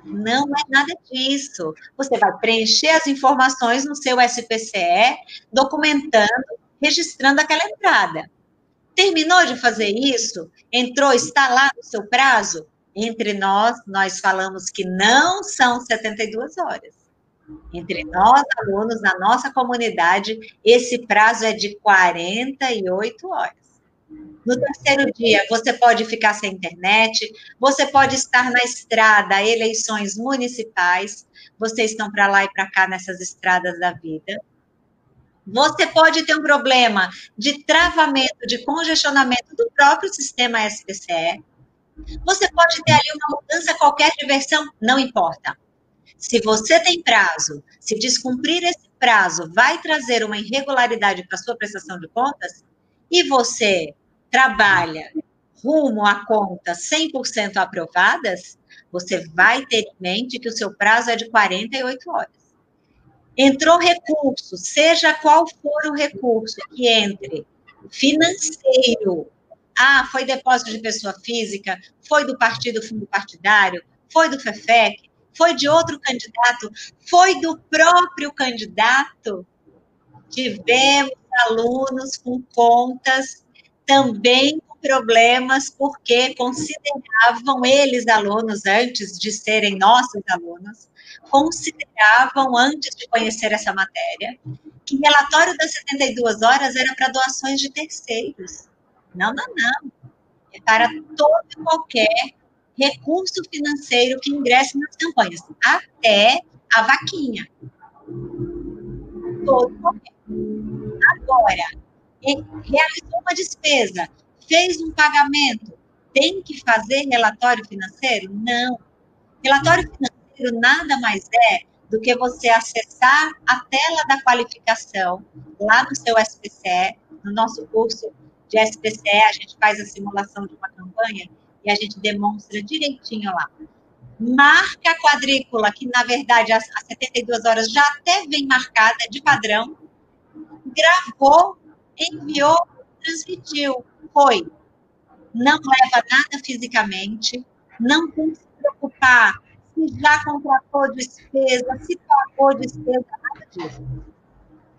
Speaker 1: Não é nada disso. Você vai preencher as informações no seu SPCE, documentando, registrando aquela entrada. Terminou de fazer isso? Entrou, está lá no seu prazo? Entre nós, nós falamos que não são 72 horas. Entre nós, alunos, na nossa comunidade, esse prazo é de 48 horas. No terceiro dia, você pode ficar sem internet, você pode estar na estrada, eleições municipais, vocês estão para lá e para cá nessas estradas da vida. Você pode ter um problema de travamento, de congestionamento do próprio sistema SPCE. Você pode ter ali uma mudança qualquer de versão, não importa. Se você tem prazo, se descumprir esse prazo vai trazer uma irregularidade para sua prestação de contas, e você trabalha rumo a contas 100% aprovadas, você vai ter em mente que o seu prazo é de 48 horas. Entrou recurso, seja qual for o recurso que entre, financeiro, ah, foi depósito de pessoa física, foi do partido fundo partidário, foi do FEFEC, foi de outro candidato, foi do próprio candidato. Tivemos alunos com contas também com problemas, porque consideravam eles alunos, antes de serem nossos alunos, consideravam, antes de conhecer essa matéria, que relatório das 72 horas era para doações de terceiros. Não, não, não. É para todo e qualquer recurso financeiro que ingresse nas campanhas, até a vaquinha. Todo qualquer. Agora, realizou uma despesa, fez um pagamento, tem que fazer relatório financeiro? Não. Relatório financeiro nada mais é do que você acessar a tela da qualificação lá no seu SPCE, no nosso curso de SPCE, a gente faz a simulação de uma campanha e a gente demonstra direitinho lá. Marca a quadrícula, que na verdade as 72 horas já até vem marcada de padrão, gravou, enviou, transmitiu. Foi. Não leva nada fisicamente, não tem que se preocupar se já contratou despesa, se pagou despesa, nada disso.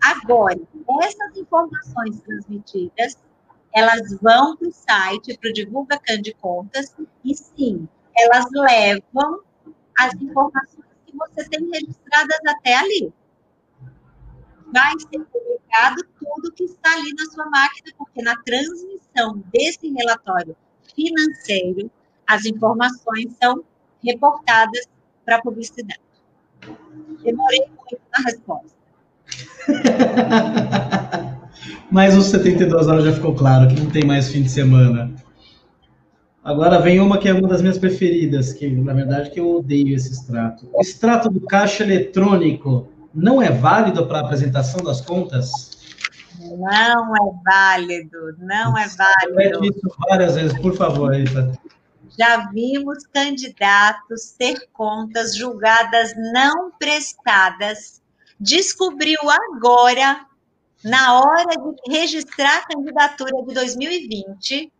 Speaker 1: Agora, essas informações transmitidas elas vão para o site, para o Divulga Cande Contas, e sim, elas levam as informações que você tem registradas até ali. Vai ser publicado tudo que está ali na sua máquina, porque na transmissão desse relatório financeiro, as informações são reportadas para a publicidade. Demorei muito na resposta.
Speaker 2: Mas os 72 horas já ficou claro que não tem mais fim de semana. Agora vem uma que é uma das minhas preferidas, que na verdade que eu odeio esse extrato. O extrato do caixa eletrônico não é válido para a apresentação das contas?
Speaker 1: Não é válido, não é válido.
Speaker 2: isso várias vezes, por favor, Rita.
Speaker 1: Já vimos candidatos ter contas julgadas não prestadas. Descobriu agora na hora de registrar a candidatura de 2020,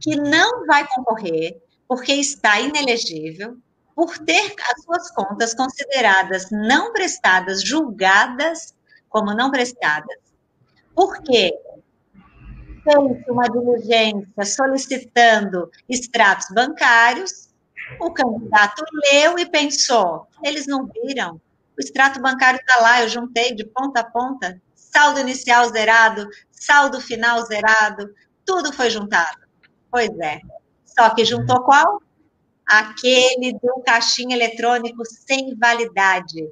Speaker 1: que não vai concorrer, porque está inelegível, por ter as suas contas consideradas não prestadas, julgadas como não prestadas, Por quê? Fez uma diligência solicitando extratos bancários, o candidato leu e pensou: eles não viram, o extrato bancário está lá, eu juntei de ponta a ponta, saldo inicial zerado, saldo final zerado, tudo foi juntado. Pois é. Só que juntou qual? Aquele do caixinha eletrônico sem validade.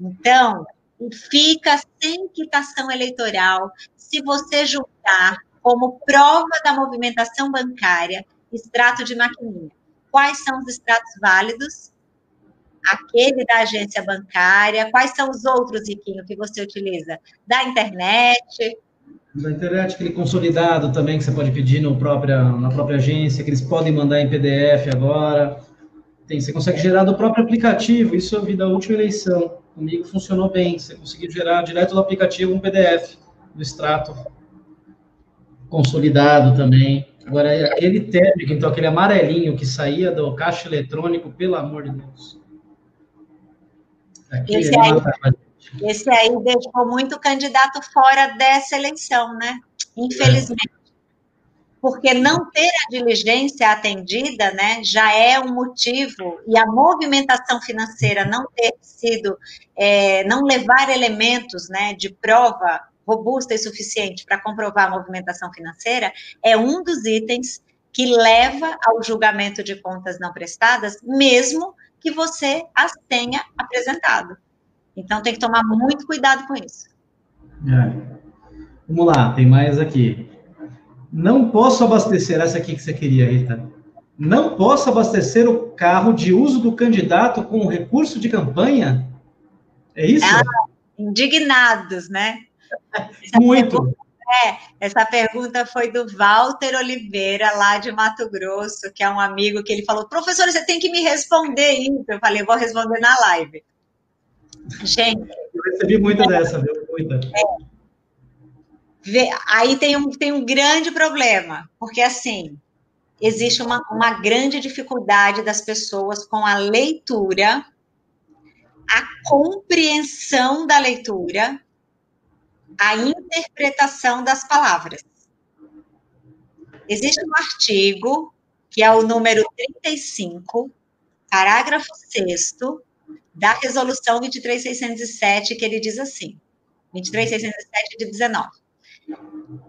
Speaker 1: Então, fica sem quitação eleitoral se você juntar como prova da movimentação bancária extrato de maquininha. Quais são os extratos válidos? aquele da agência bancária? Quais são os outros, Riquinho, que você utiliza? Da internet?
Speaker 2: Da internet, aquele consolidado também que você pode pedir no própria, na própria agência, que eles podem mandar em PDF agora. Tem, você consegue gerar do próprio aplicativo, isso eu vi da última eleição. Comigo funcionou bem, você conseguiu gerar direto do aplicativo um PDF do extrato consolidado também. Agora, aquele térmico, então, aquele amarelinho que saía do caixa eletrônico, pelo amor de Deus.
Speaker 1: Esse aí, esse aí deixou muito candidato fora dessa eleição, né? Infelizmente. Porque não ter a diligência atendida, né, já é um motivo, e a movimentação financeira não ter sido, é, não levar elementos, né, de prova robusta e suficiente para comprovar a movimentação financeira, é um dos itens que leva ao julgamento de contas não prestadas, mesmo que você as tenha apresentado. Então tem que tomar muito cuidado com isso.
Speaker 2: É. Vamos lá, tem mais aqui. Não posso abastecer essa aqui que você queria, Rita. Não posso abastecer o carro de uso do candidato com recurso de campanha? É isso? Ah,
Speaker 1: indignados, né?
Speaker 2: Muito.
Speaker 1: É, essa pergunta foi do Walter Oliveira, lá de Mato Grosso, que é um amigo que ele falou: professor, você tem que me responder isso. Eu falei: vou responder na live. Gente.
Speaker 2: Eu recebi muita dessa, viu? Muita.
Speaker 1: É, aí tem um, tem um grande problema, porque assim, existe uma, uma grande dificuldade das pessoas com a leitura, a compreensão da leitura a interpretação das palavras. Existe um artigo, que é o número 35, parágrafo 6 da resolução 23607, que ele diz assim, 23607 de 19.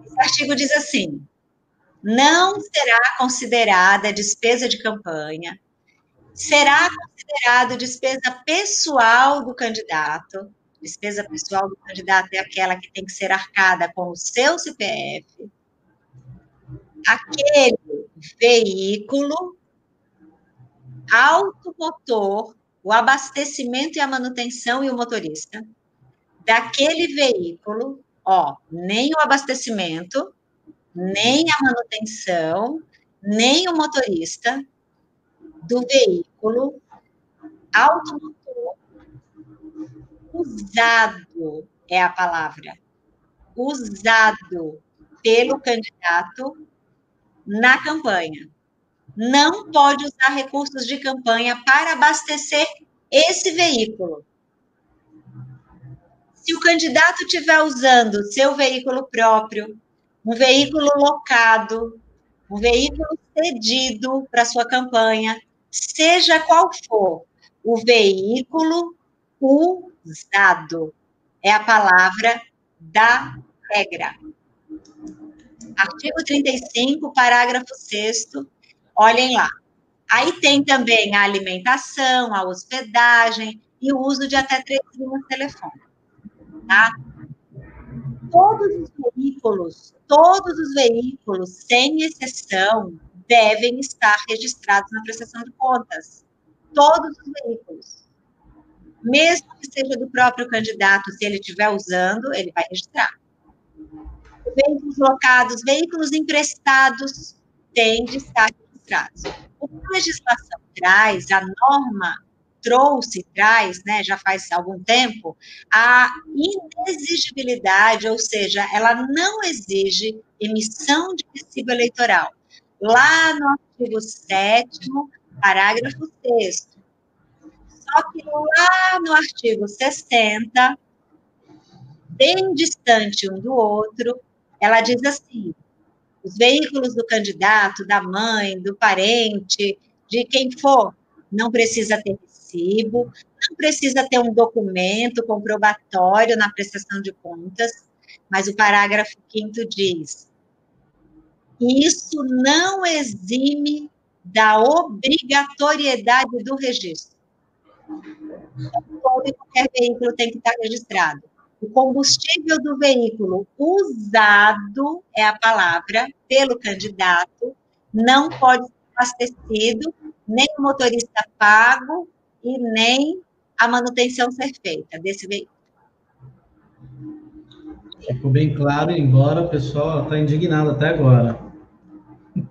Speaker 1: Esse artigo diz assim: não será considerada despesa de campanha, será considerado despesa pessoal do candidato, despesa pessoal do candidato é aquela que tem que ser arcada com o seu CPF, aquele veículo automotor, o abastecimento e a manutenção e o motorista, daquele veículo, ó, nem o abastecimento, nem a manutenção, nem o motorista do veículo automotor usado é a palavra. Usado pelo candidato na campanha. Não pode usar recursos de campanha para abastecer esse veículo. Se o candidato estiver usando seu veículo próprio, um veículo locado, um veículo cedido para sua campanha, seja qual for o veículo, usado. É a palavra da regra. Artigo 35, parágrafo 6 olhem lá. Aí tem também a alimentação, a hospedagem e o uso de até três linhas telefônicas. Tá? Todos os veículos, todos os veículos, sem exceção, devem estar registrados na prestação de contas. Todos os veículos mesmo que seja do próprio candidato, se ele estiver usando, ele vai registrar. Veículos locados, veículos emprestados têm de estar registrados. O que a legislação traz, a norma trouxe, traz, né, já faz algum tempo, a inexigibilidade, ou seja, ela não exige emissão de recibo eleitoral. Lá no artigo 7 parágrafo 6 só que lá no artigo 60, bem distante um do outro, ela diz assim: os veículos do candidato, da mãe, do parente, de quem for, não precisa ter recibo, não precisa ter um documento comprobatório na prestação de contas, mas o parágrafo 5 diz: isso não exime da obrigatoriedade do registro. Todo qualquer veículo tem que estar registrado. O combustível do veículo usado é a palavra pelo candidato, não pode ser abastecido, nem o motorista pago e nem a manutenção ser feita desse veículo.
Speaker 2: Ficou bem claro, embora o pessoal está indignado até agora.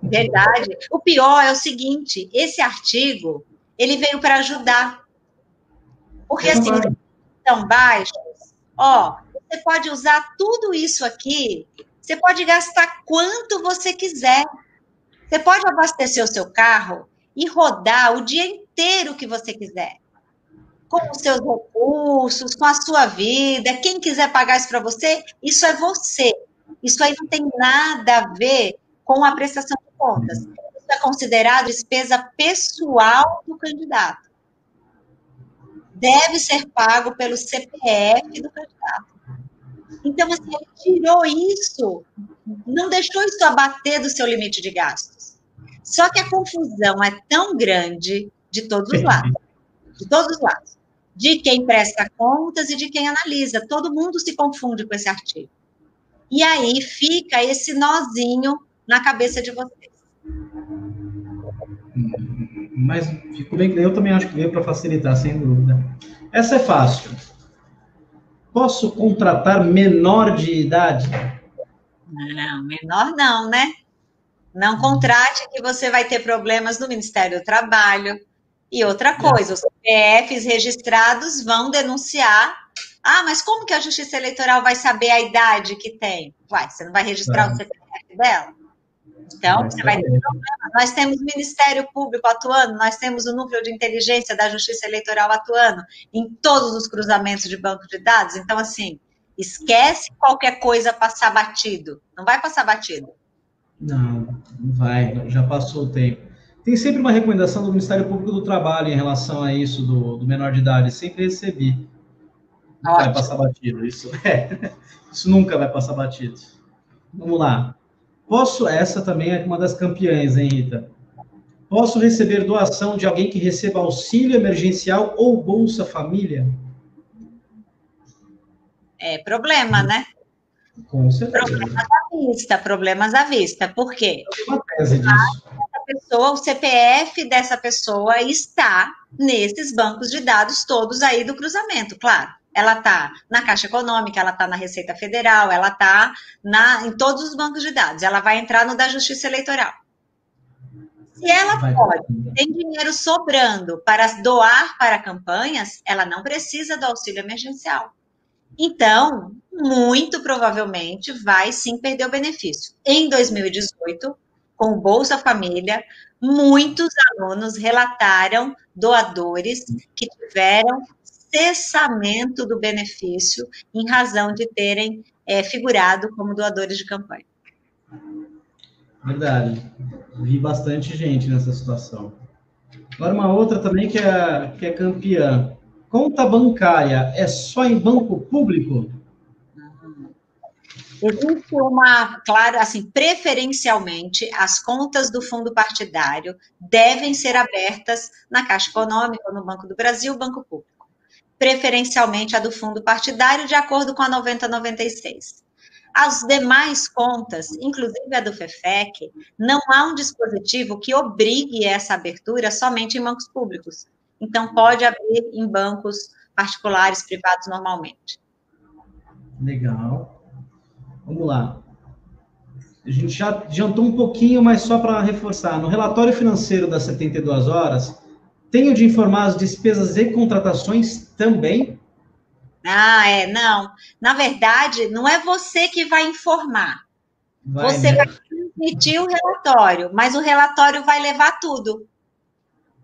Speaker 1: Verdade. O pior é o seguinte: esse artigo ele veio para ajudar. Porque assim, são baixos, ó, você pode usar tudo isso aqui, você pode gastar quanto você quiser. Você pode abastecer o seu carro e rodar o dia inteiro que você quiser com os seus recursos, com a sua vida. Quem quiser pagar isso para você, isso é você. Isso aí não tem nada a ver com a prestação de contas. Isso é considerado despesa pessoal do candidato. Deve ser pago pelo CPF do candidato. Então, assim, ele tirou isso, não deixou isso abater do seu limite de gastos. Só que a confusão é tão grande de todos os lados. De todos os lados de quem presta contas e de quem analisa. Todo mundo se confunde com esse artigo. E aí fica esse nozinho na cabeça de vocês.
Speaker 2: Mas fico bem, eu também acho que veio para facilitar, sem dúvida. Essa é fácil. Posso contratar menor de idade?
Speaker 1: Não, menor não, né? Não contrate que você vai ter problemas no Ministério do Trabalho, e outra coisa, os CPFs registrados vão denunciar. Ah, mas como que a Justiça Eleitoral vai saber a idade que tem? Uai, você não vai registrar é. o CPF dela? Então, você vai ter problema. Nós temos o Ministério Público atuando, nós temos o Núcleo de Inteligência da Justiça Eleitoral atuando em todos os cruzamentos de banco de dados. Então, assim, esquece qualquer coisa passar batido. Não vai passar batido.
Speaker 2: Não, não vai, já passou o tempo. Tem sempre uma recomendação do Ministério Público do Trabalho em relação a isso do, do menor de idade. Sempre recebi. Não vai passar batido. Isso, é, isso nunca vai passar batido. Vamos lá. Posso, essa também é uma das campeãs, hein, Rita? Posso receber doação de alguém que receba auxílio emergencial ou Bolsa Família?
Speaker 1: É problema, né?
Speaker 2: Com certeza.
Speaker 1: Problemas à vista, problemas à vista. Por quê?
Speaker 2: Tem uma tese disso
Speaker 1: pessoa, o CPF dessa pessoa está nesses bancos de dados todos aí do cruzamento, claro. Ela está na Caixa Econômica, ela está na Receita Federal, ela está em todos os bancos de dados. Ela vai entrar no da Justiça Eleitoral. Se ela pode, tem dinheiro sobrando para doar para campanhas, ela não precisa do auxílio emergencial. Então, muito provavelmente vai sim perder o benefício. Em 2018, com o Bolsa Família, muitos alunos relataram doadores que tiveram cessamento do benefício em razão de terem é, figurado como doadores de campanha.
Speaker 2: Verdade. Vi bastante gente nessa situação. Agora, uma outra também que é, que é campeã. Conta bancária é só em banco público?
Speaker 1: Existe uma, claro, assim, preferencialmente, as contas do fundo partidário devem ser abertas na Caixa Econômica, no Banco do Brasil, Banco Público. Preferencialmente a do fundo partidário, de acordo com a 9096. As demais contas, inclusive a do FEFEC, não há um dispositivo que obrigue essa abertura somente em bancos públicos. Então, pode abrir em bancos particulares, privados, normalmente.
Speaker 2: Legal. Vamos lá. A gente já adiantou um pouquinho, mas só para reforçar. No relatório financeiro das 72 horas, tenho de informar as despesas e contratações também?
Speaker 1: Ah, é, não. Na verdade, não é você que vai informar. Vai, você né? vai transmitir o relatório, mas o relatório vai levar tudo.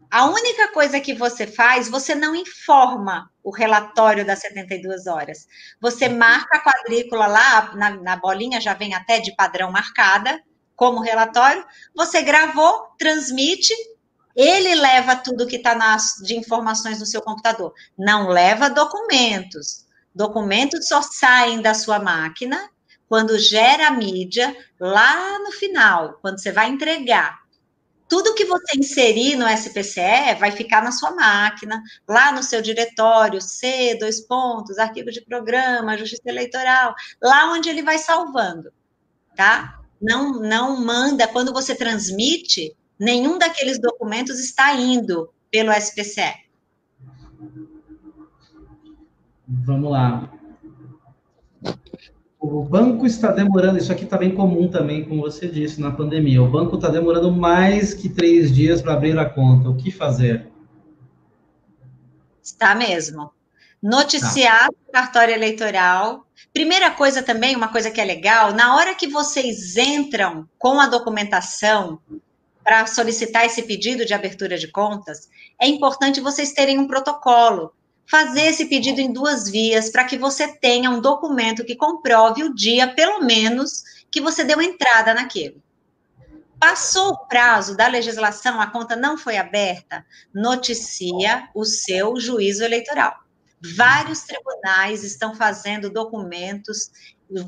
Speaker 1: A única coisa que você faz, você não informa o relatório das 72 horas. Você marca a quadrícula lá, na, na bolinha já vem até de padrão marcada, como relatório. Você gravou, transmite, ele leva tudo que está de informações no seu computador. Não leva documentos. Documentos só saem da sua máquina quando gera a mídia lá no final, quando você vai entregar tudo que você inserir no SPCE vai ficar na sua máquina, lá no seu diretório, C, dois pontos, arquivo de programa, justiça eleitoral, lá onde ele vai salvando, tá? Não, não manda, quando você transmite, nenhum daqueles documentos está indo pelo SPCE.
Speaker 2: Vamos lá o banco está demorando, isso aqui está bem comum também, como você disse, na pandemia. O banco está demorando mais que três dias para abrir a conta. O que fazer?
Speaker 1: Está mesmo. Noticiar tá. o cartório eleitoral. Primeira coisa também, uma coisa que é legal, na hora que vocês entram com a documentação para solicitar esse pedido de abertura de contas, é importante vocês terem um protocolo fazer esse pedido em duas vias para que você tenha um documento que comprove o dia, pelo menos, que você deu entrada naquilo. Passou o prazo da legislação, a conta não foi aberta, noticia o seu juízo eleitoral. Vários tribunais estão fazendo documentos,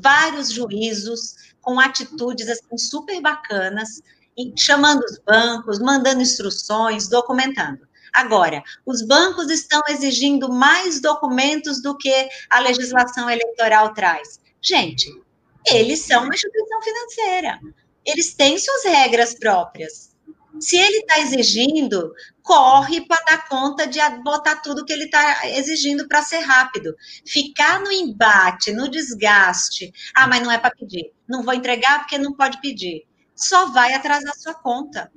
Speaker 1: vários juízos com atitudes assim super bacanas, chamando os bancos, mandando instruções, documentando. Agora, os bancos estão exigindo mais documentos do que a legislação eleitoral traz. Gente, eles são uma instituição financeira. Eles têm suas regras próprias. Se ele está exigindo, corre para dar conta de botar tudo que ele está exigindo para ser rápido. Ficar no embate, no desgaste. Ah, mas não é para pedir. Não vou entregar porque não pode pedir. Só vai atrasar sua conta.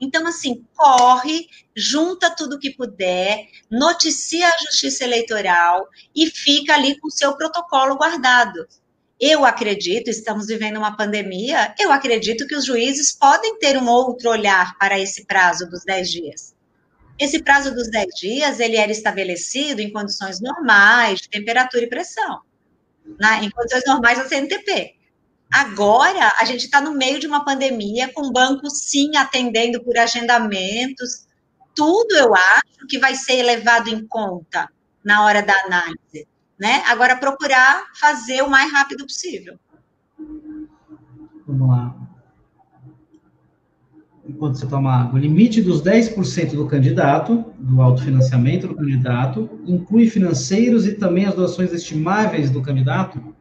Speaker 1: Então, assim, corre, junta tudo que puder, noticia a justiça eleitoral e fica ali com o seu protocolo guardado. Eu acredito, estamos vivendo uma pandemia, eu acredito que os juízes podem ter um outro olhar para esse prazo dos 10 dias. Esse prazo dos 10 dias, ele era estabelecido em condições normais, de temperatura e pressão. Né? Em condições normais da CNTP. Agora, a gente está no meio de uma pandemia, com bancos sim atendendo por agendamentos. Tudo eu acho que vai ser levado em conta na hora da análise. Né? Agora, procurar fazer o mais rápido possível.
Speaker 2: Vamos lá. Enquanto você toma água, o limite dos 10% do candidato, do autofinanciamento do candidato, inclui financeiros e também as doações estimáveis do candidato?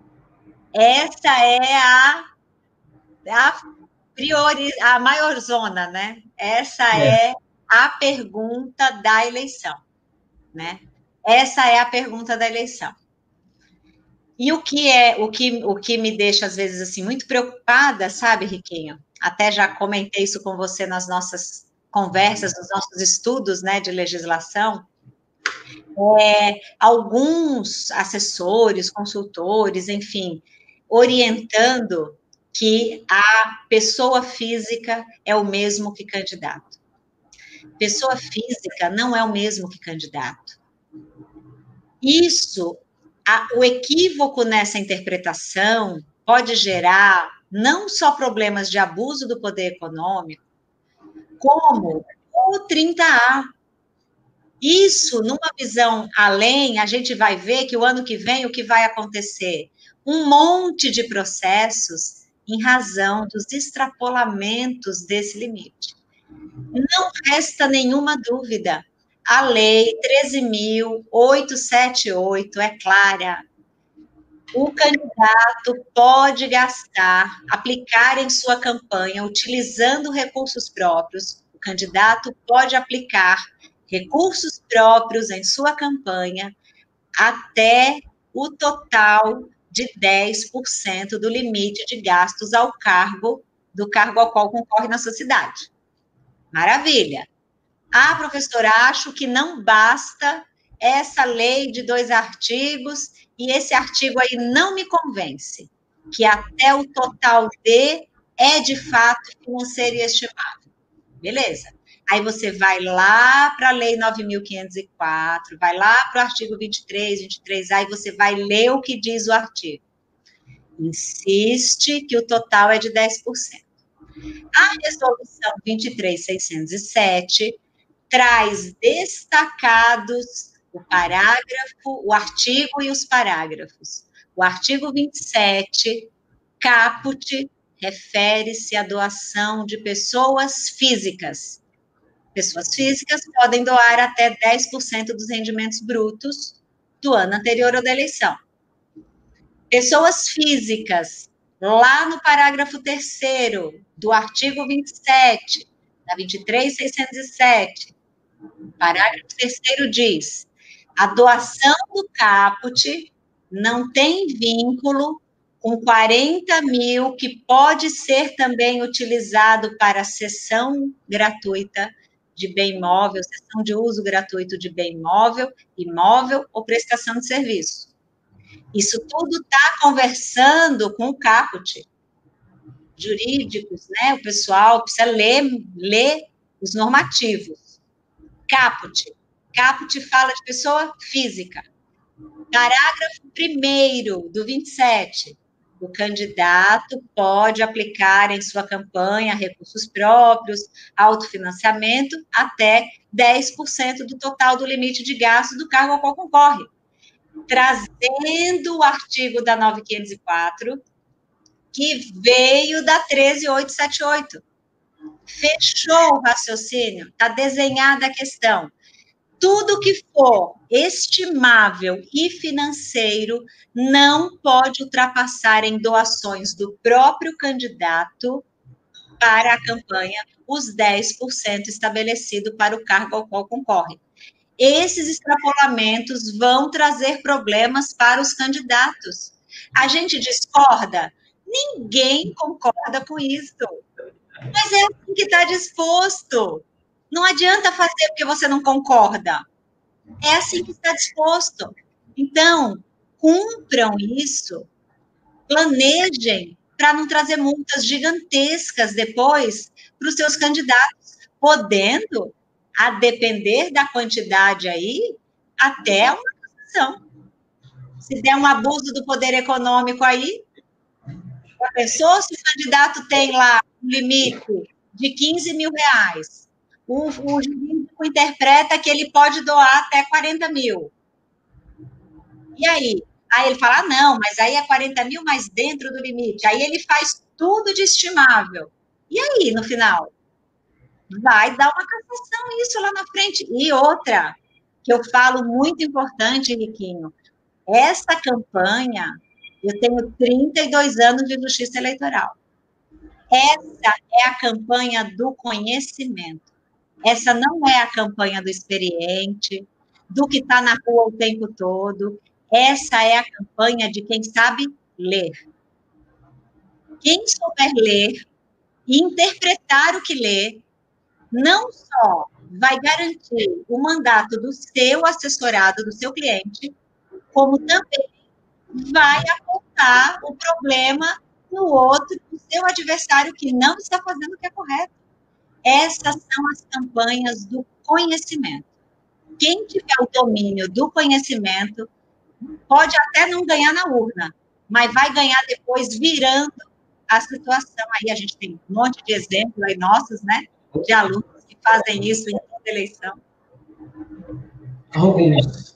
Speaker 1: Essa é a, a priori, a maior zona, né? Essa é. é a pergunta da eleição, né? Essa é a pergunta da eleição. E o que é o que, o que me deixa às vezes assim muito preocupada, sabe, Riquinho? Até já comentei isso com você nas nossas conversas, nos nossos estudos, né, de legislação. É, alguns assessores, consultores, enfim, orientando que a pessoa física é o mesmo que candidato. Pessoa física não é o mesmo que candidato. Isso, a, o equívoco nessa interpretação pode gerar não só problemas de abuso do poder econômico, como o 30A. Isso, numa visão além, a gente vai ver que o ano que vem o que vai acontecer? Um monte de processos em razão dos extrapolamentos desse limite. Não resta nenhuma dúvida. A lei 13.878 é clara. O candidato pode gastar, aplicar em sua campanha, utilizando recursos próprios. O candidato pode aplicar recursos próprios em sua campanha até o total de 10% do limite de gastos ao cargo do cargo ao qual concorre na sociedade. Maravilha. Ah, professora, acho que não basta essa lei de dois artigos e esse artigo aí não me convence, que até o total de é de fato financeiro e estimável. Beleza. Aí você vai lá para a Lei 9.504, vai lá para o artigo 23, 23A, e você vai ler o que diz o artigo. Insiste que o total é de 10%. A resolução 23.607 traz destacados o parágrafo, o artigo e os parágrafos. O artigo 27, caput, refere-se à doação de pessoas físicas. Pessoas físicas podem doar até 10% dos rendimentos brutos do ano anterior ou da eleição. Pessoas físicas, lá no parágrafo 3 do artigo 27, da 23.607, parágrafo 3 diz: a doação do caput não tem vínculo com 40 mil, que pode ser também utilizado para cessão gratuita de bem imóvel, cessão de uso gratuito de bem imóvel, imóvel ou prestação de serviço. Isso tudo está conversando com o caput. Jurídicos, né? O pessoal precisa ler, ler os normativos. Caput. Caput fala de pessoa física. Parágrafo 1 do 27 o candidato pode aplicar em sua campanha recursos próprios, autofinanciamento, até 10% do total do limite de gastos do cargo ao qual concorre. Trazendo o artigo da 9504, que veio da 13878. Fechou o raciocínio, está desenhada a questão tudo que for estimável e financeiro não pode ultrapassar em doações do próprio candidato para a campanha os 10% estabelecido para o cargo ao qual concorre. Esses extrapolamentos vão trazer problemas para os candidatos. A gente discorda? Ninguém concorda com isso. Mas é assim que está disposto. Não adianta fazer porque você não concorda. É assim que está disposto. Então, cumpram isso, planejem para não trazer multas gigantescas depois para os seus candidatos, podendo, a depender da quantidade aí, até uma cassação. Se der um abuso do poder econômico aí, a pessoa, se o candidato tem lá um limite de 15 mil reais, o, o jurídico interpreta que ele pode doar até 40 mil. E aí? Aí ele fala, ah, não, mas aí é 40 mil mais dentro do limite. Aí ele faz tudo de estimável. E aí, no final? Vai dar uma cassação isso lá na frente. E outra, que eu falo muito importante, Riquinho, essa campanha, eu tenho 32 anos de justiça eleitoral. Essa é a campanha do conhecimento. Essa não é a campanha do experiente, do que está na rua o tempo todo. Essa é a campanha de quem sabe ler. Quem souber ler e interpretar o que lê, não só vai garantir o mandato do seu assessorado, do seu cliente, como também vai apontar o problema no outro, do seu adversário que não está fazendo o que é correto. Essas são as campanhas do conhecimento. Quem tiver o domínio do conhecimento pode até não ganhar na urna, mas vai ganhar depois virando a situação. Aí a gente tem um monte de exemplos aí nossos, né, de alunos que fazem isso em toda eleição.
Speaker 2: Alguns.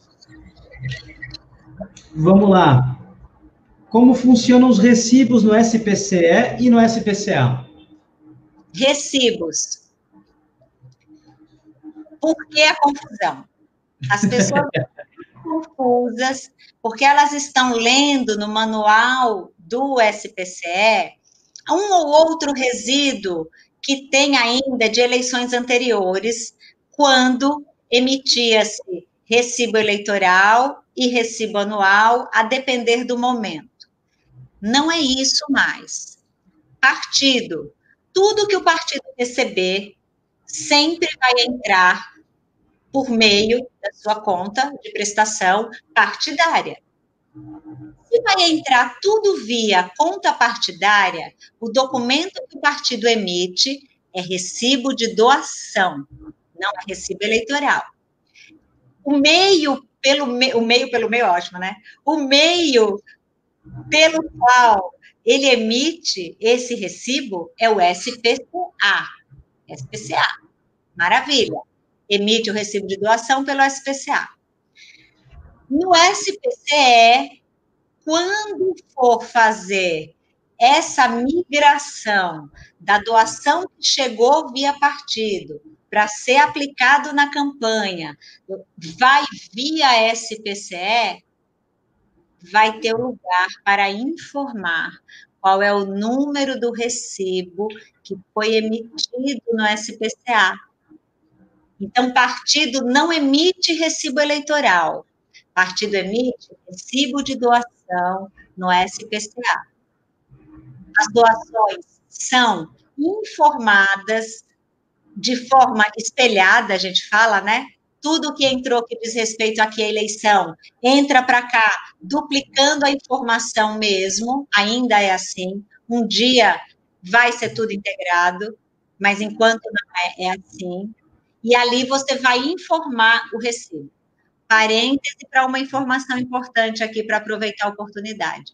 Speaker 2: Vamos lá. Como funcionam os recibos no SPCE e no SPCA?
Speaker 1: Recibos. Por que a confusão? As pessoas confusas porque elas estão lendo no manual do SPCE um ou outro resíduo que tem ainda de eleições anteriores, quando emitia-se recibo eleitoral e recibo anual, a depender do momento. Não é isso mais. Partido tudo que o partido receber sempre vai entrar por meio da sua conta de prestação partidária. Se vai entrar tudo via conta partidária, o documento que o partido emite é recibo de doação, não é recibo eleitoral. O meio pelo me, o meio pelo meio, ótimo, né? O meio pelo qual ele emite esse recibo é o SPCA. SPCA. Maravilha. Emite o recibo de doação pelo SPCA. No SPCE, quando for fazer essa migração da doação que chegou via partido para ser aplicado na campanha, vai via SPCE, vai ter lugar para informar qual é o número do recibo que foi emitido no SPCA. Então, partido não emite recibo eleitoral, partido emite recibo de doação no SPCA. As doações são informadas de forma espelhada, a gente fala, né? Tudo que entrou que diz respeito aqui à eleição entra para cá, duplicando a informação mesmo, ainda é assim. Um dia vai ser tudo integrado, mas enquanto não é, é assim. E ali você vai informar o recibo. Parêntese para uma informação importante aqui para aproveitar a oportunidade.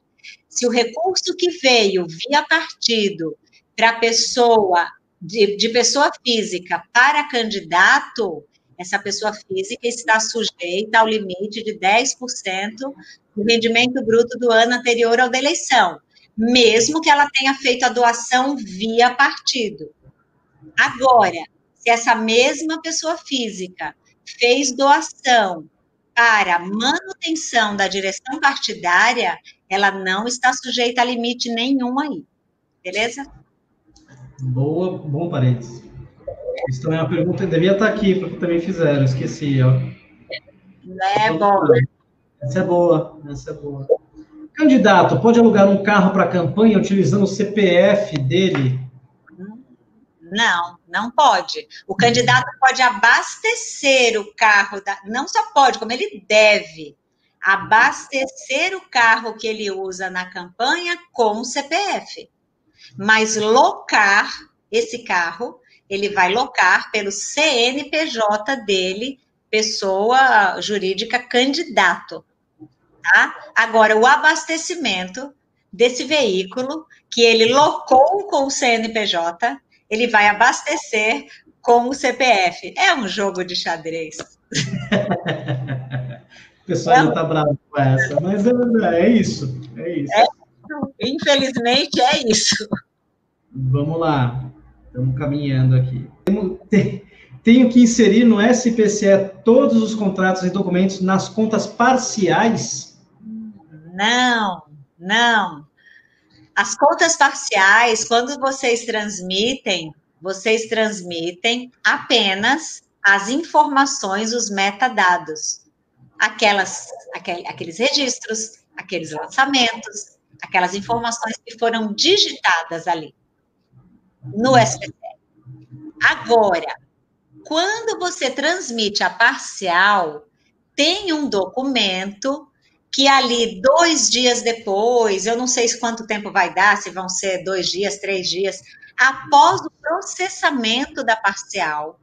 Speaker 1: Se o recurso que veio via partido para pessoa de, de pessoa física para candidato, essa pessoa física está sujeita ao limite de 10% do rendimento bruto do ano anterior ao da eleição, mesmo que ela tenha feito a doação via partido. Agora, se essa mesma pessoa física fez doação para manutenção da direção partidária, ela não está sujeita a limite nenhum aí. Beleza?
Speaker 2: Boa, bom parênteses. Isso também é uma pergunta, devia estar aqui, porque também fizeram, esqueci, ó.
Speaker 1: É bom.
Speaker 2: Essa é boa, essa é boa. Candidato, pode alugar um carro para campanha utilizando o CPF dele?
Speaker 1: Não, não pode. O candidato pode abastecer o carro, da, não só pode, como ele deve abastecer o carro que ele usa na campanha com o CPF mas locar esse carro, ele vai locar pelo CNPJ dele, pessoa jurídica candidato. Tá? Agora, o abastecimento desse veículo que ele locou com o CNPJ, ele vai abastecer com o CPF. É um jogo de xadrez.
Speaker 2: o pessoal é, não está bravo com essa, mas é, é isso. É isso. É
Speaker 1: Infelizmente, é isso.
Speaker 2: Vamos lá. Estamos caminhando aqui. Tenho que inserir no SPCE todos os contratos e documentos nas contas parciais?
Speaker 1: Não, não. As contas parciais, quando vocês transmitem, vocês transmitem apenas as informações, os metadados. Aquelas, aqueles registros, aqueles lançamentos, aquelas informações que foram digitadas ali no SPC. Agora, quando você transmite a parcial, tem um documento que ali dois dias depois, eu não sei quanto tempo vai dar, se vão ser dois dias, três dias, após o processamento da parcial,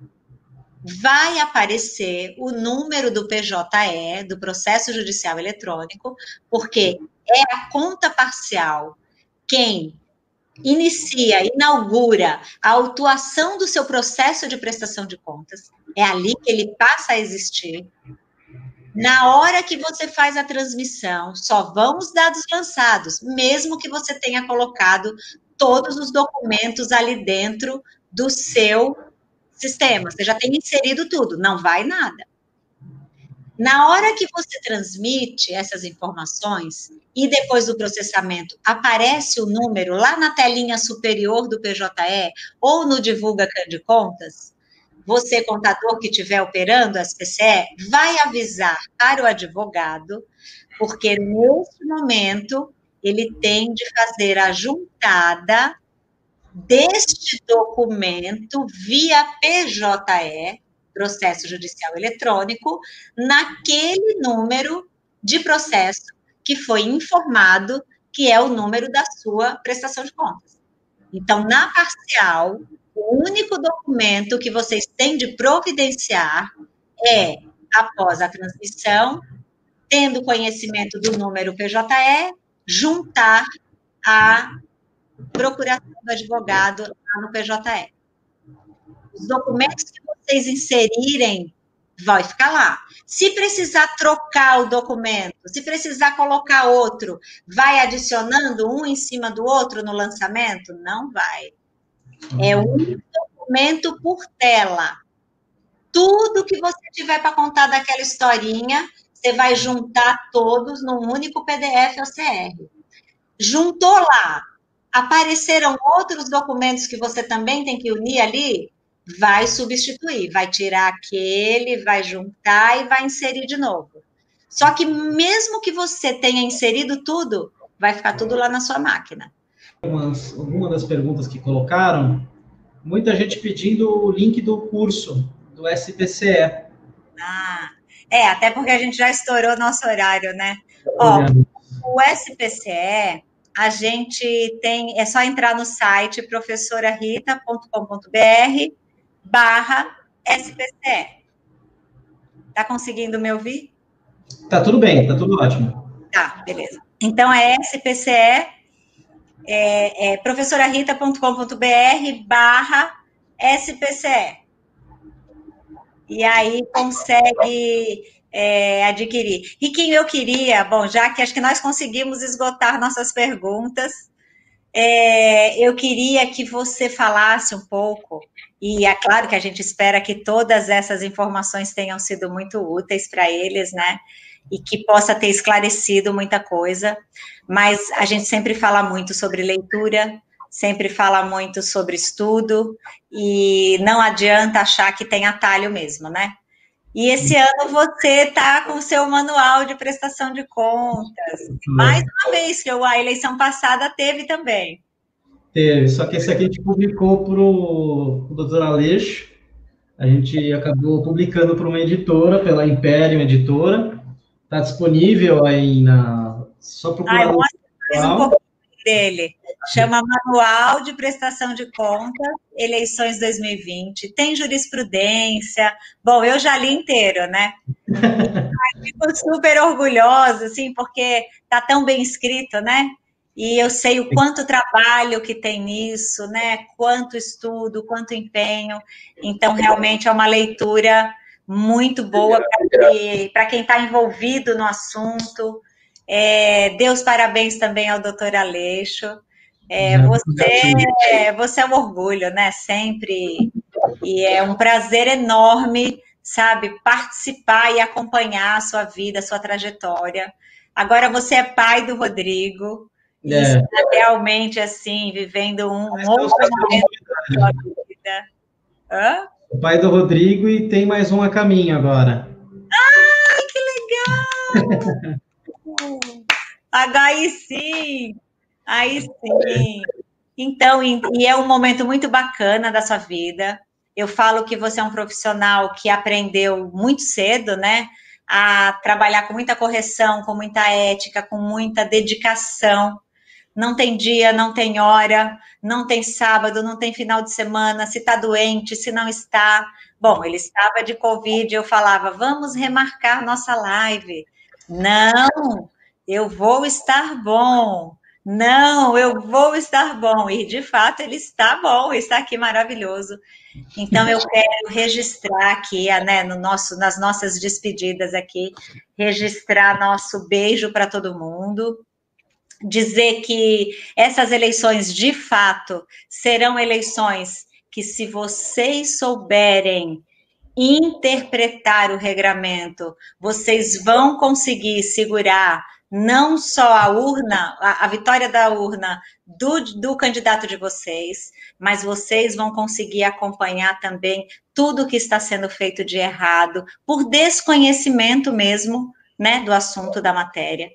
Speaker 1: vai aparecer o número do PJE, do processo judicial eletrônico, porque é a conta parcial quem inicia, inaugura a autuação do seu processo de prestação de contas, é ali que ele passa a existir. Na hora que você faz a transmissão, só vão os dados lançados, mesmo que você tenha colocado todos os documentos ali dentro do seu sistema. Você já tem inserido tudo, não vai nada. Na hora que você transmite essas informações e depois do processamento aparece o número lá na telinha superior do PJE ou no Divulga de Contas, você, contador que estiver operando a SPCE, vai avisar para o advogado, porque nesse momento ele tem de fazer a juntada deste documento via PJE processo judicial eletrônico naquele número de processo que foi informado que é o número da sua prestação de contas. Então, na parcial, o único documento que vocês têm de providenciar é, após a transmissão, tendo conhecimento do número PJE, juntar a procuração do advogado lá no PJE. Os documentos que vocês inserirem vai ficar lá. Se precisar trocar o documento, se precisar colocar outro, vai adicionando um em cima do outro no lançamento? Não vai. É um documento por tela. Tudo que você tiver para contar daquela historinha, você vai juntar todos num único PDF OCR. Juntou lá, apareceram outros documentos que você também tem que unir ali, vai substituir, vai tirar aquele, vai juntar e vai inserir de novo. Só que mesmo que você tenha inserido tudo, vai ficar tudo lá na sua máquina.
Speaker 2: Algumas, algumas das perguntas que colocaram, muita gente pedindo o link do curso do SPCE.
Speaker 1: Ah, é, até porque a gente já estourou nosso horário, né? Ó, o SPCE, a gente tem, é só entrar no site professorarita.com.br barra SPCE. Tá conseguindo me ouvir?
Speaker 2: Tá tudo bem, tá tudo ótimo.
Speaker 1: Tá, beleza. Então é SPCE, é, é professorarita.com.br barra SPCE. E aí consegue é, adquirir. E quem eu queria, bom, já que acho que nós conseguimos esgotar nossas perguntas, é, eu queria que você falasse um pouco, e é claro que a gente espera que todas essas informações tenham sido muito úteis para eles, né? E que possa ter esclarecido muita coisa, mas a gente sempre fala muito sobre leitura, sempre fala muito sobre estudo, e não adianta achar que tem atalho mesmo, né? E esse ano você está com o seu manual de prestação de contas. Mais uma vez, que a eleição passada teve também.
Speaker 2: Teve, só que esse aqui a gente publicou para o doutor Aleixo. A gente acabou publicando para uma editora, pela Império Editora. Está disponível aí na. Só procurar.
Speaker 1: Ah, um pouquinho dele. Chama Manual de Prestação de Contas, Eleições 2020. Tem jurisprudência. Bom, eu já li inteiro, né? Fico super orgulhosa, assim, porque tá tão bem escrito, né? E eu sei o quanto trabalho que tem nisso, né? Quanto estudo, quanto empenho. Então, realmente é uma leitura muito boa para quem está envolvido no assunto. É, Deus parabéns também ao doutor Aleixo. É, você, você é um orgulho, né? Sempre. E é um prazer enorme, sabe, participar e acompanhar a sua vida, a sua trajetória. Agora você é pai do Rodrigo. É. Está realmente assim, vivendo um, um outro momento da sua vida.
Speaker 2: Hã? O pai do Rodrigo e tem mais um a caminho agora.
Speaker 1: Ai, que legal! Aí sim, aí sim. Então, e é um momento muito bacana da sua vida. Eu falo que você é um profissional que aprendeu muito cedo, né? A trabalhar com muita correção, com muita ética, com muita dedicação. Não tem dia, não tem hora, não tem sábado, não tem final de semana, se está doente, se não está. Bom, ele estava de Covid, eu falava, vamos remarcar nossa live. Não, eu vou estar bom. Não, eu vou estar bom. E de fato ele está bom, está aqui maravilhoso. Então eu quero registrar aqui, né, no nosso, nas nossas despedidas aqui, registrar nosso beijo para todo mundo. Dizer que essas eleições, de fato, serão eleições que, se vocês souberem interpretar o regramento, vocês vão conseguir segurar não só a urna, a, a vitória da urna do, do candidato de vocês, mas vocês vão conseguir acompanhar também tudo que está sendo feito de errado, por desconhecimento mesmo, né, do assunto da matéria.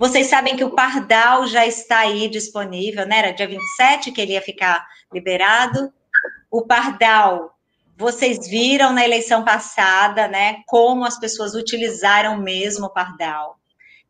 Speaker 1: Vocês sabem que o Pardal já está aí disponível, né? Era dia 27 que ele ia ficar liberado. O Pardal, vocês viram na eleição passada, né, como as pessoas utilizaram mesmo o Pardal.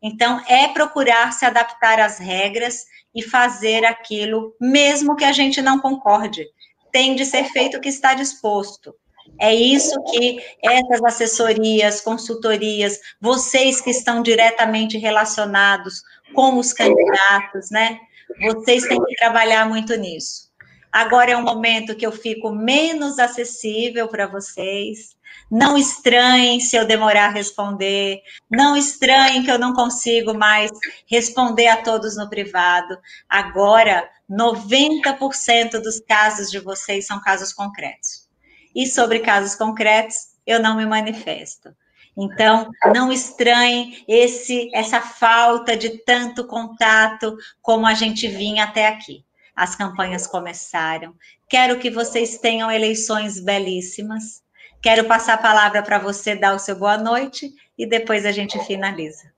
Speaker 1: Então, é procurar se adaptar às regras e fazer aquilo, mesmo que a gente não concorde. Tem de ser feito o que está disposto. É isso que essas assessorias, consultorias, vocês que estão diretamente relacionados com os candidatos, né? Vocês têm que trabalhar muito nisso. Agora é um momento que eu fico menos acessível para vocês. Não estranhem se eu demorar a responder. Não estranhem que eu não consigo mais responder a todos no privado. Agora, 90% dos casos de vocês são casos concretos. E sobre casos concretos, eu não me manifesto. Então, não estranhe esse, essa falta de tanto contato como a gente vinha até aqui. As campanhas começaram. Quero que vocês tenham eleições belíssimas. Quero passar a palavra para você dar o seu boa noite e depois a gente finaliza.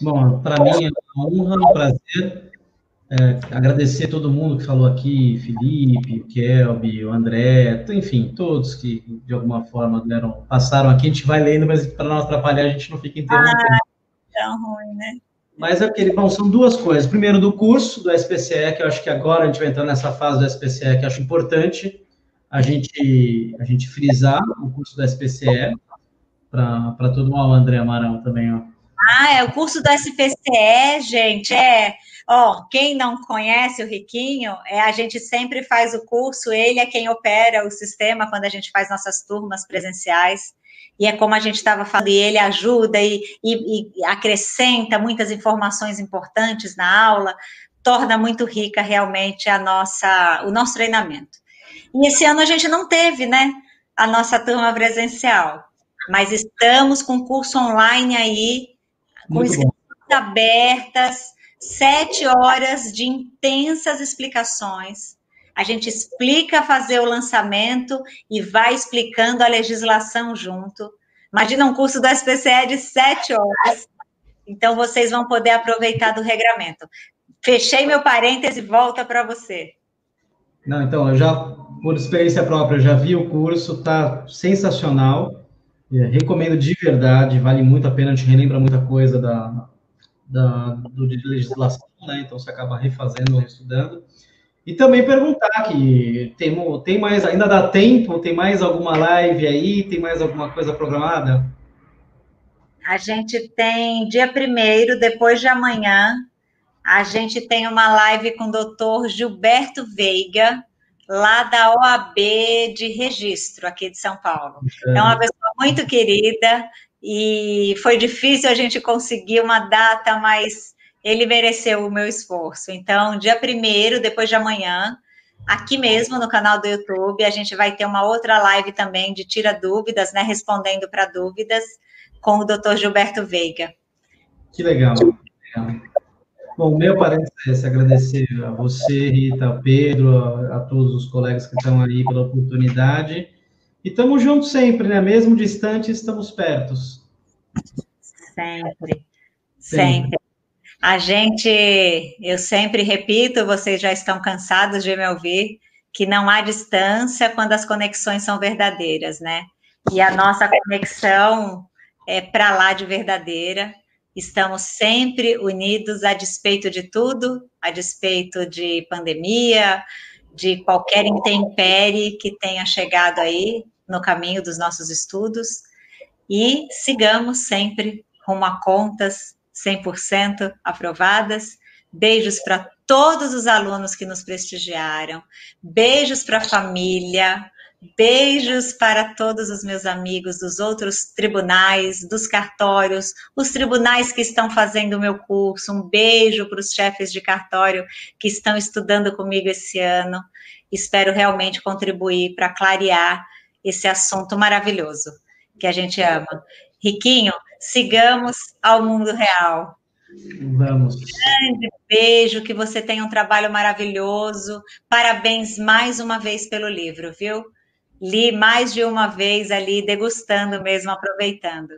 Speaker 2: Bom, para mim é uma honra, um prazer é, agradecer a todo mundo que falou aqui, Felipe, o Kelby, o André, enfim, todos que de alguma forma deram, passaram aqui, a gente vai lendo, mas para não atrapalhar, a gente não fica interrompendo. Ah, tão ruim, né? Mas é aquele, bom, são duas coisas. Primeiro, do curso do SPCE, que eu acho que agora a gente vai entrar nessa fase do SPCE, que eu acho importante a gente, a gente frisar o curso do SPCE, para todo mundo, o André Amarão também, ó.
Speaker 1: Ah, é o curso do SPCE, gente, é Ó, quem não conhece o Riquinho, é, a gente sempre faz o curso, ele é quem opera o sistema quando a gente faz nossas turmas presenciais. E é como a gente estava falando, ele ajuda e, e, e acrescenta muitas informações importantes na aula, torna muito rica realmente a nossa, o nosso treinamento. E esse ano a gente não teve, né, a nossa turma presencial, mas estamos com curso online aí, com inscrições abertas, sete horas de intensas explicações. A gente explica fazer o lançamento e vai explicando a legislação junto. Imagina um curso do SPCE de sete horas. Então, vocês vão poder aproveitar do regramento. Fechei meu parêntese, volta para você.
Speaker 2: Não, então, eu já, por experiência própria, já vi o curso, tá sensacional. É, recomendo de verdade, vale muito a pena, a gente relembra muita coisa da, da, do, de legislação, né? Então você acaba refazendo, estudando. E também perguntar que tem, tem mais, ainda dá tempo, tem mais alguma live aí, tem mais alguma coisa programada?
Speaker 1: A gente tem dia primeiro, depois de amanhã, a gente tem uma live com o doutor Gilberto Veiga, lá da OAB de registro aqui de São Paulo. É uma pessoa muito querida, e foi difícil a gente conseguir uma data, mas ele mereceu o meu esforço. Então, dia primeiro, depois de amanhã, aqui mesmo no canal do YouTube, a gente vai ter uma outra live também de tira dúvidas, né, respondendo para dúvidas com o Dr. Gilberto Veiga.
Speaker 2: Que legal. Bom, meu parênteses é agradecer a você, Rita, Pedro, a, a todos os colegas que estão aí pela oportunidade. E estamos juntos sempre, né? Mesmo distante, estamos perto.
Speaker 1: Sempre, sempre. A gente, eu sempre repito, vocês já estão cansados de me ouvir, que não há distância quando as conexões são verdadeiras, né? E a nossa conexão é para lá de verdadeira. Estamos sempre unidos a despeito de tudo, a despeito de pandemia, de qualquer intempérie que tenha chegado aí no caminho dos nossos estudos e sigamos sempre rumo a contas 100% aprovadas. Beijos para todos os alunos que nos prestigiaram, beijos para a família, Beijos para todos os meus amigos dos outros tribunais, dos cartórios, os tribunais que estão fazendo o meu curso. Um beijo para os chefes de cartório que estão estudando comigo esse ano. Espero realmente contribuir para clarear esse assunto maravilhoso que a gente ama. Riquinho, sigamos ao mundo real.
Speaker 2: Vamos.
Speaker 1: Grande beijo, que você tenha um trabalho maravilhoso. Parabéns mais uma vez pelo livro, viu? li mais de uma vez ali, degustando mesmo, aproveitando.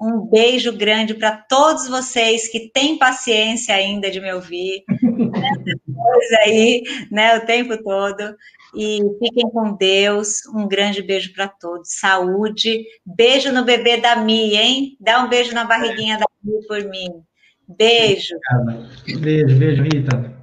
Speaker 1: Um beijo grande para todos vocês que têm paciência ainda de me ouvir. coisa aí, né, o tempo todo. E fiquem com Deus. Um grande beijo para todos. Saúde. Beijo no bebê da Mi, hein? Dá um beijo na barriguinha da Mi por mim. Beijo.
Speaker 2: Beijo, beijo, Rita.